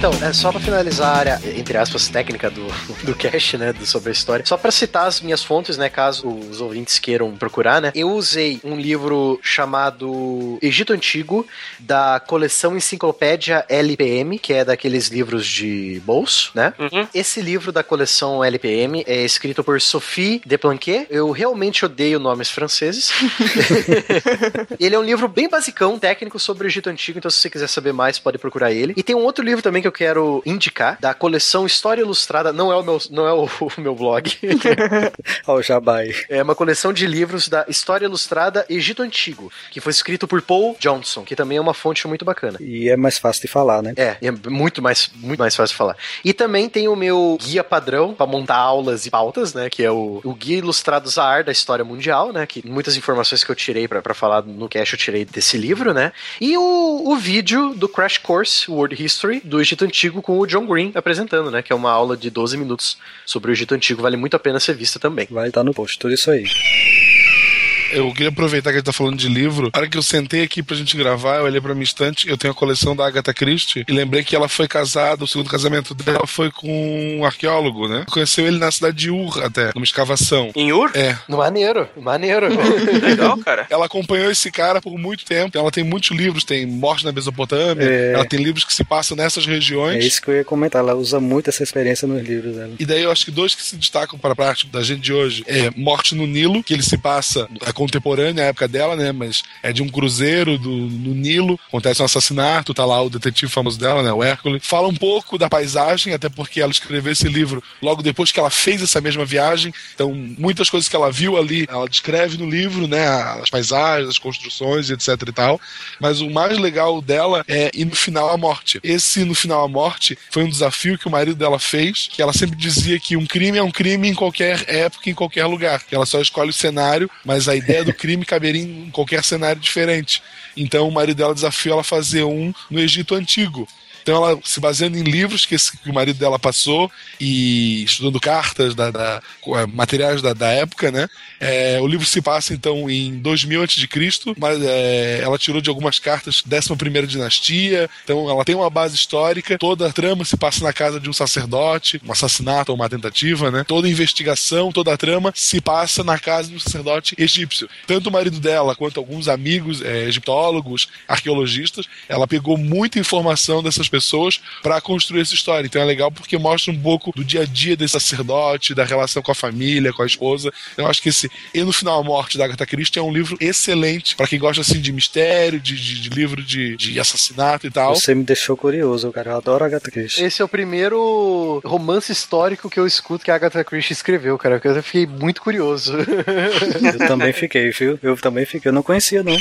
Então, é só para finalizar a área, entre aspas, técnica do, do cast, né, do, sobre a história, só para citar as minhas fontes, né, caso os ouvintes queiram procurar, né, eu usei um livro chamado Egito Antigo, da coleção Enciclopédia LPM, que é daqueles livros de bolso, né? Uhum. Esse livro da coleção LPM é escrito por Sophie Desplanquet. Eu realmente odeio nomes franceses. ele é um livro bem basicão, técnico sobre o Egito Antigo, então se você quiser saber mais, pode procurar ele. E tem um outro livro também que eu quero indicar, da coleção História Ilustrada, não é o meu, não é o, o meu blog. Ó, o Jabai. É uma coleção de livros da História Ilustrada Egito Antigo, que foi escrito por Paul Johnson, que também é uma fonte muito bacana. E é mais fácil de falar, né? É, é muito mais, muito mais fácil de falar. E também tem o meu guia padrão para montar aulas e pautas, né? Que é o, o Guia Ilustrado Zahar da História Mundial, né? Que muitas informações que eu tirei para falar no cast eu tirei desse livro, né? E o, o vídeo do Crash Course World History do Egito Antigo com o John Green apresentando, né? Que é uma aula de 12 minutos sobre o Egito Antigo, vale muito a pena ser vista também. Vai estar no post, tudo isso aí. Eu queria aproveitar que a gente tá falando de livro. Na hora que eu sentei aqui pra gente gravar, eu olhei pra minha estante, eu tenho a coleção da Agatha Christie, e lembrei que ela foi casada, o segundo casamento dela foi com um arqueólogo, né? Conheceu ele na cidade de Ur, até, numa escavação. Em Ur? É. Maneiro, maneiro. Legal, cara. Ela acompanhou esse cara por muito tempo. Ela tem muitos livros, tem Morte na Mesopotâmia, é. ela tem livros que se passam nessas regiões. É isso que eu ia comentar, ela usa muito essa experiência nos livros dela. E daí eu acho que dois que se destacam para a prática da gente de hoje é Morte no Nilo, que ele se passa, é contemporânea à época dela, né? Mas é de um cruzeiro do, no Nilo, acontece um assassinato, tá lá o detetive famoso dela, né? O Hércules. Fala um pouco da paisagem, até porque ela escreveu esse livro logo depois que ela fez essa mesma viagem. Então, muitas coisas que ela viu ali, ela descreve no livro, né? As paisagens, as construções, etc e tal. Mas o mais legal dela é ir no final a morte. Esse no final a morte foi um desafio que o marido dela fez, que ela sempre dizia que um crime é um crime em qualquer época, em qualquer lugar. Que ela só escolhe o cenário, mas a ideia do crime caberia em qualquer cenário diferente. Então o marido dela desafiou ela a fazer um no Egito Antigo. Então ela se baseando em livros que, esse, que o marido dela passou e estudando cartas, da, da é, materiais da, da, época, né? É, o livro se passa então em 2000 a.C., mas é, ela tirou de algumas cartas 11 dinastia, então ela tem uma base histórica, toda a trama se passa na casa de um sacerdote, um assassinato ou uma tentativa, né? Toda a investigação, toda a trama se passa na casa de um sacerdote egípcio. Tanto o marido dela quanto alguns amigos é, egiptólogos, arqueologistas, ela pegou muita informação dessas pessoas para construir essa história. Então é legal porque mostra um pouco do dia a dia desse sacerdote, da relação com a família, com a esposa. Eu acho que esse E no Final a Morte da Agatha Christie é um livro excelente para quem gosta assim de mistério, de, de, de livro de, de assassinato e tal. Você me deixou curioso, cara. Eu adoro Agatha Christie. Esse é o primeiro romance histórico que eu escuto que a Agatha Christie escreveu, cara. Porque eu fiquei muito curioso. eu também fiquei, viu? Eu também fiquei. Eu não conhecia, não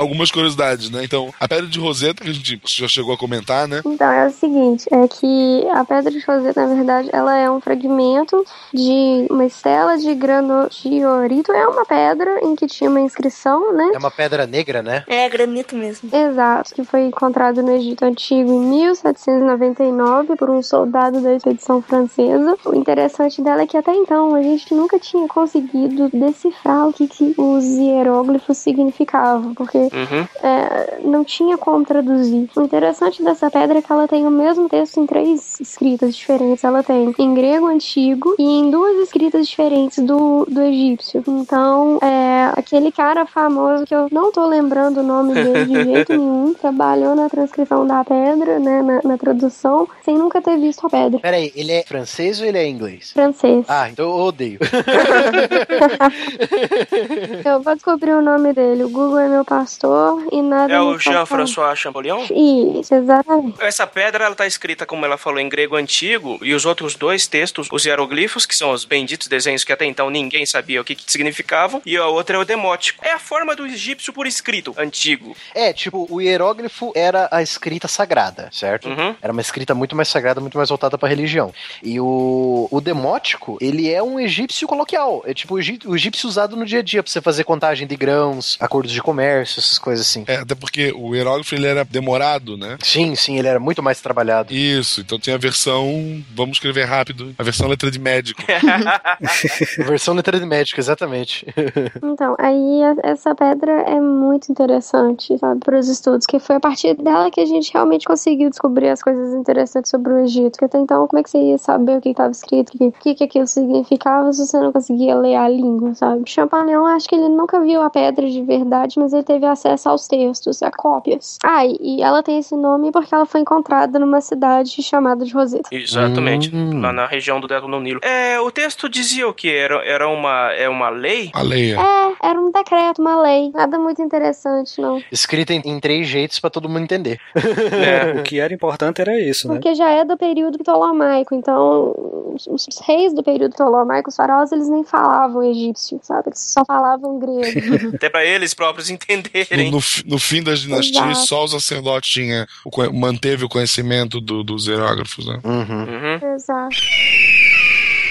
algumas curiosidades, né? Então, a pedra de Roseta, que a gente já chegou a comentar, né? Então, é o seguinte, é que a pedra de Roseta, na verdade, ela é um fragmento de uma estela de granodiorito. É uma pedra em que tinha uma inscrição, né? É uma pedra negra, né? É, granito mesmo. Exato, que foi encontrado no Egito Antigo em 1799 por um soldado da expedição francesa. O interessante dela é que até então a gente nunca tinha conseguido decifrar o que, que os hieróglifos significavam, porque uhum. é, não tinha como traduzir. O interessante dessa pedra é que ela tem o mesmo texto em três escritas diferentes. Ela tem em grego antigo e em duas escritas diferentes do, do egípcio. Então, é, aquele cara famoso que eu não tô lembrando o nome dele de jeito nenhum, trabalhou na transcrição da pedra, né, na, na tradução, sem nunca ter visto a pedra. Peraí, ele é francês ou ele é inglês? Francês. Ah, então eu odeio. eu vou descobrir o nome dele. O Google é meu pastor pastor e nada. É o Jean-François Champollion? Isso, exatamente. Essa pedra ela tá escrita, como ela falou, em grego antigo, e os outros dois textos, os hieroglifos, que são os benditos desenhos que até então ninguém sabia o que, que significavam, e a outra é o demótico. É a forma do egípcio por escrito, antigo. É, tipo, o hieróglifo era a escrita sagrada, certo? Uhum. Era uma escrita muito mais sagrada, muito mais voltada pra religião. E o, o demótico, ele é um egípcio coloquial. É tipo o egípcio usado no dia a dia pra você fazer contagem de grãos, acordos de comércio, essas coisas assim. É, até porque o hierógrafo ele era demorado, né? Sim, sim, ele era muito mais trabalhado. Isso, então tem a versão, vamos escrever rápido, a versão letra de médico. a versão letra de médico, exatamente. então, aí essa pedra é muito interessante, sabe, para os estudos, que foi a partir dela que a gente realmente conseguiu descobrir as coisas interessantes sobre o Egito, que até então como é que você ia saber o que estava escrito, o que, que aquilo significava se você não conseguia ler a língua, sabe? Champagnon, acho que ele nunca viu a pedra de verdade, mas ele teve acesso aos textos, a cópias. Ah, e ela tem esse nome porque ela foi encontrada numa cidade chamada de Roseta. Exatamente, hum. lá na região do Delta do Nilo. É, o texto dizia o que? Era, era uma, é uma lei? A lei. É. é, era um decreto, uma lei. Nada muito interessante, não. Escrita em, em três jeitos para todo mundo entender. É. o que era importante era isso, né? Porque já é do período ptolomaico, então os, os reis do período ptolomaico, os faraós, eles nem falavam egípcio, sabe? Eles só falavam grego. Até para eles próprios entenderem. No, no, no fim das dinastias, Exato. só o sacerdote tinha, manteve o conhecimento do, dos hierógrafos, né? Uhum. Uhum. Exato.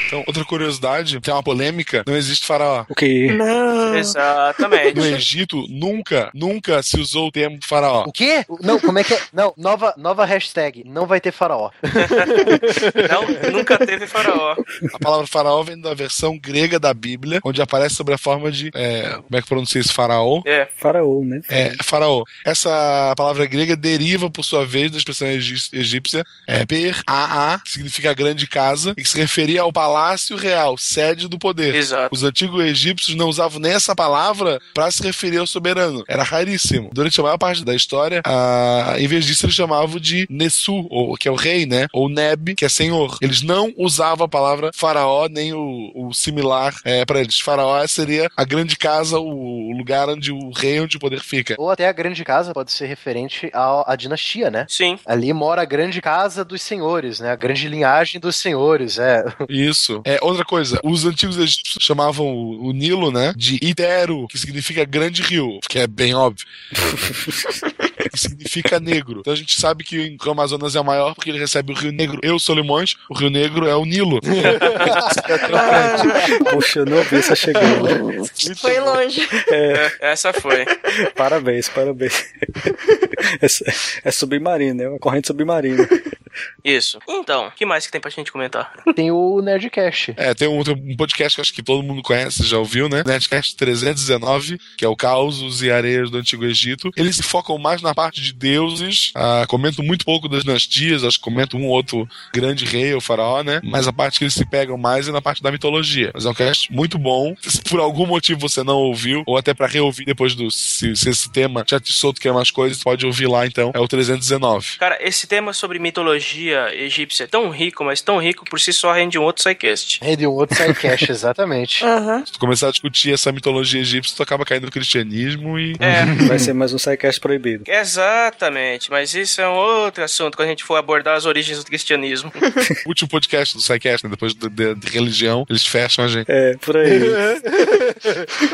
Então, outra curiosidade, tem uma polêmica, não existe faraó. O quê? Não. Exatamente. No Egito, nunca, nunca se usou o termo faraó. O quê? Não, como é que é? Não, nova, nova hashtag, não vai ter faraó. não, nunca teve faraó. A palavra faraó vem da versão grega da Bíblia, onde aparece sobre a forma de, é, como é que pronuncia isso? Faraó? É. Faraó, né? É, faraó. Essa palavra grega deriva, por sua vez, da expressão egípcia é, per, a, a, que significa grande casa, e que se referia ao palácio palácio real, sede do poder. Exato. Os antigos egípcios não usavam nem essa palavra para se referir ao soberano. Era raríssimo. Durante a maior parte da história, a... em vez disso, eles chamavam de Nessu, ou, que é o rei, né? Ou Neb, que é senhor. Eles não usavam a palavra faraó, nem o, o similar é, para eles. Faraó seria a grande casa, o lugar onde o rei, onde o poder fica. Ou até a grande casa pode ser referente à, à dinastia, né? Sim. Ali mora a grande casa dos senhores, né? A grande linhagem dos senhores, é. Isso. Isso. É, outra coisa, os antigos egípcios chamavam o, o Nilo, né, de Itero, que significa grande rio, que é bem óbvio. que significa negro. Então a gente sabe que o Amazonas é o maior porque ele recebe o Rio Negro e o Solimões. O Rio Negro é o Nilo. Poxa, eu não vi essa chegando. Foi longe. É. Essa foi. Parabéns, parabéns. É, é submarino, é uma corrente submarina. Isso. Então, o que mais que tem pra gente comentar? Tem o Nerdcast. É, tem um, um podcast que acho que todo mundo conhece, já ouviu, né? Nerdcast 319, que é o Causos e Areias do Antigo Egito. Eles se focam mais na parte de deuses, ah, comentam muito pouco das dinastias, acho que comentam um ou outro grande rei ou faraó, né? Mas a parte que eles se pegam mais é na parte da mitologia. Mas é um cast muito bom. Se por algum motivo você não ouviu, ou até para reouvir depois do. Se, se, esse tema já te solto quer mais coisas, pode ouvir lá então. É o 319. Cara, esse tema sobre mitologia egípcia é tão rico, mas tão rico por si só rende um outro sidecast. Rende um outro sidecast, exatamente. Uhum. Se tu começar a discutir essa mitologia egípcia, tu acaba caindo no cristianismo e. É. Vai ser mais um sidecast proibido. Exatamente, mas isso é um outro assunto quando a gente for abordar as origens do cristianismo. o último podcast do sidecast, né? depois de, de, de, religião, eles fecham a gente. É, por aí.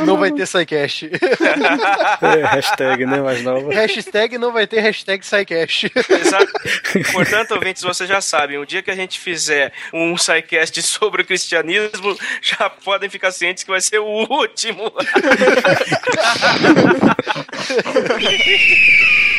não vai ter sidecast. é, hashtag, né? Mais nova. Hashtag não vai ter hashtag sidecast. Exato. Portanto, ouvintes, vocês já sabem, o dia que a gente fizer um sidecast sobre o cristianismo, já podem ficar cientes que vai ser o último.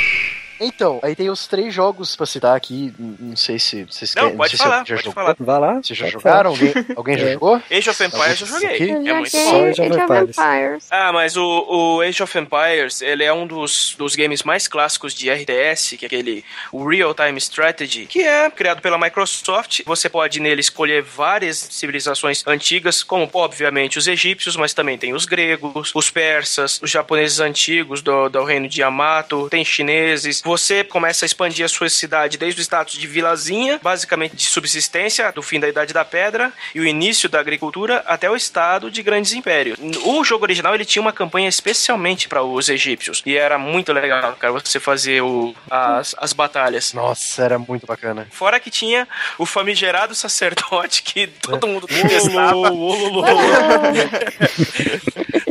Então, aí tem os três jogos pra citar aqui. Não sei se vocês Não, querem. pode não falar, se pode já falar. Vai lá. Vocês já jogaram? Alguém, alguém já É. jogou? Age of Empires eu joguei. Aqui? É Eu muito bom. Age of Empires. Ah, mas o, o Age of Empires, ele é um dos, dos games mais clássicos de RTS, que é aquele Real Time Strategy, que é criado pela Microsoft. Você pode nele escolher várias civilizações antigas, como obviamente os egípcios, mas também tem os gregos, os persas, os japoneses antigos do, do reino de Yamato, tem chineses. Você começa a expandir a sua cidade desde o status de vilazinha, basicamente de subsistência, do fim da Idade da Pedra e o início da agricultura, até o estado de grandes impérios. O jogo original ele tinha uma campanha especialmente para os egípcios e era muito legal, cara, você fazer o, as, as batalhas. Nossa, era muito bacana. Fora que tinha o famigerado sacerdote que todo mundo detestava.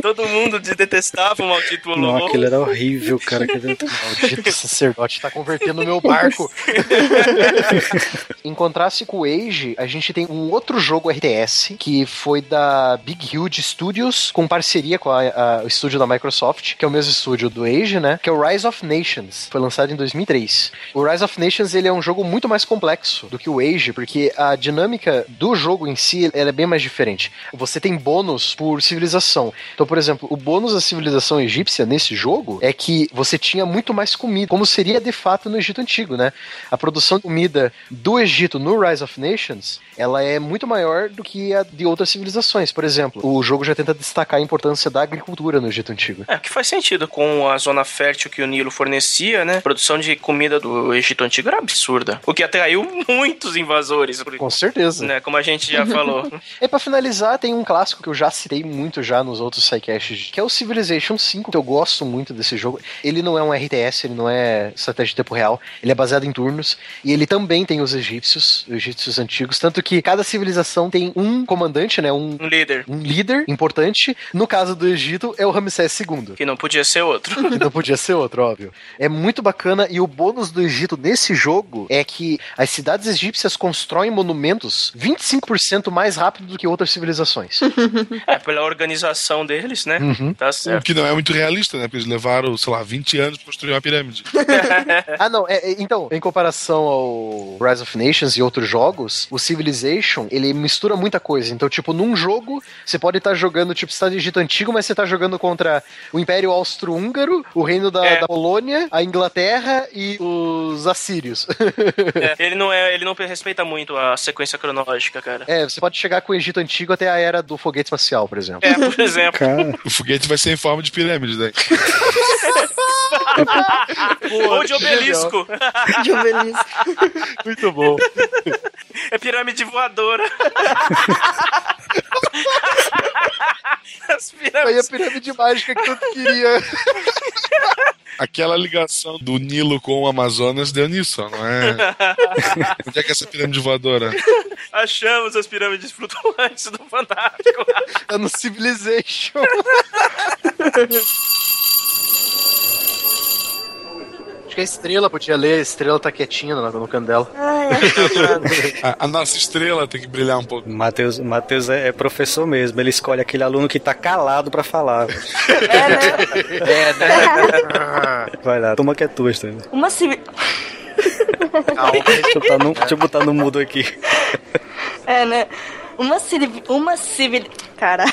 todo mundo detestava o maldito Não, Ololô. aquele era horrível, cara. Aquele... Maldito sacerdote tá convertendo o meu barco. em contraste com o Age, a gente tem um outro jogo RTS que foi da Big Huge Studios, com parceria com a- a- o estúdio da Microsoft, que é o mesmo estúdio do Age, né? Que é o Rise of Nations. Foi lançado em 2003. O Rise of Nations ele é um jogo muito mais complexo do que o Age, porque a dinâmica do jogo em si ela é bem mais diferente. Você tem bônus por civilização. Então, por exemplo, o bônus da civilização egípcia nesse jogo é que você tinha muito mais comida, como seria de fato no Egito Antigo, né? A produção de comida do Egito no Rise of Nations, ela é muito maior do que a de outras civilizações. Por exemplo, o jogo já tenta destacar a importância da agricultura no Egito Antigo. É, que faz sentido com a zona fértil que o Nilo fornecia, né? A produção de comida do Egito Antigo era absurda. O que atraiu muitos invasores, Com certeza. né? Como a gente já falou. E pra finalizar, tem um clássico que eu já citei muito já nos outros sidecasts, que é o Civilization 5, que eu gosto muito desse jogo. Ele não é um RTS, ele não é estratégia de tempo real, ele é baseado em turnos, e ele também tem os egípcios, os egípcios antigos, tanto que cada civilização tem um comandante, né, um, Um líder, um líder importante. No caso do Egito, é o Ramsés II. que não podia ser outro. Que não podia ser outro, óbvio. É muito bacana e o bônus do Egito nesse jogo é que as cidades egípcias constroem monumentos 25% mais rápido do que outras civilizações. É, pela organização deles, né? Uhum. Tá O certo. que não é muito realista, né? Porque eles levaram, sei lá, 20 anos pra construir uma pirâmide. Ah, não. é- é- então, em comparação ao Rise of Nations e outros jogos, o Civilization, ele mistura muita coisa. Então, tipo, num jogo, você pode estar jogando, tipo, Estado do Egito Antigo, mas você tá jogando contra o Império Austro-Húngaro, o Reino da, É. da Polônia, a Inglaterra e os Assírios. É, ele não é, ele não respeita muito a sequência cronológica, cara. é, você pode chegar com o Egito Antigo até a era do foguete espacial, por exemplo. É, por exemplo. Cara, O foguete vai ser em forma de pirâmide, né? Ou de obelisco. De obelisco. Muito bom. É pirâmide voadora. As Aí a pirâmides. pirâmide mágica que eu queria. Aquela ligação do Nilo com o Amazonas deu nisso, não é? Onde é que é essa pirâmide voadora? Achamos as pirâmides flutuantes do Fantástico. É no Civilization. Acho que a estrela podia ler, a estrela tá quietinha no, no canto dela. Ah, é. a, a, nossa estrela tem que brilhar um pouco. Matheus, Matheus é, é, professor mesmo, ele escolhe aquele aluno que tá calado pra falar. É, né? É, né? Vai lá, toma que é tua, estrela. Uma civil. deixa, eu botar no, deixa eu botar no mudo aqui. É, né? Uma civil. Uma civil. Caralho.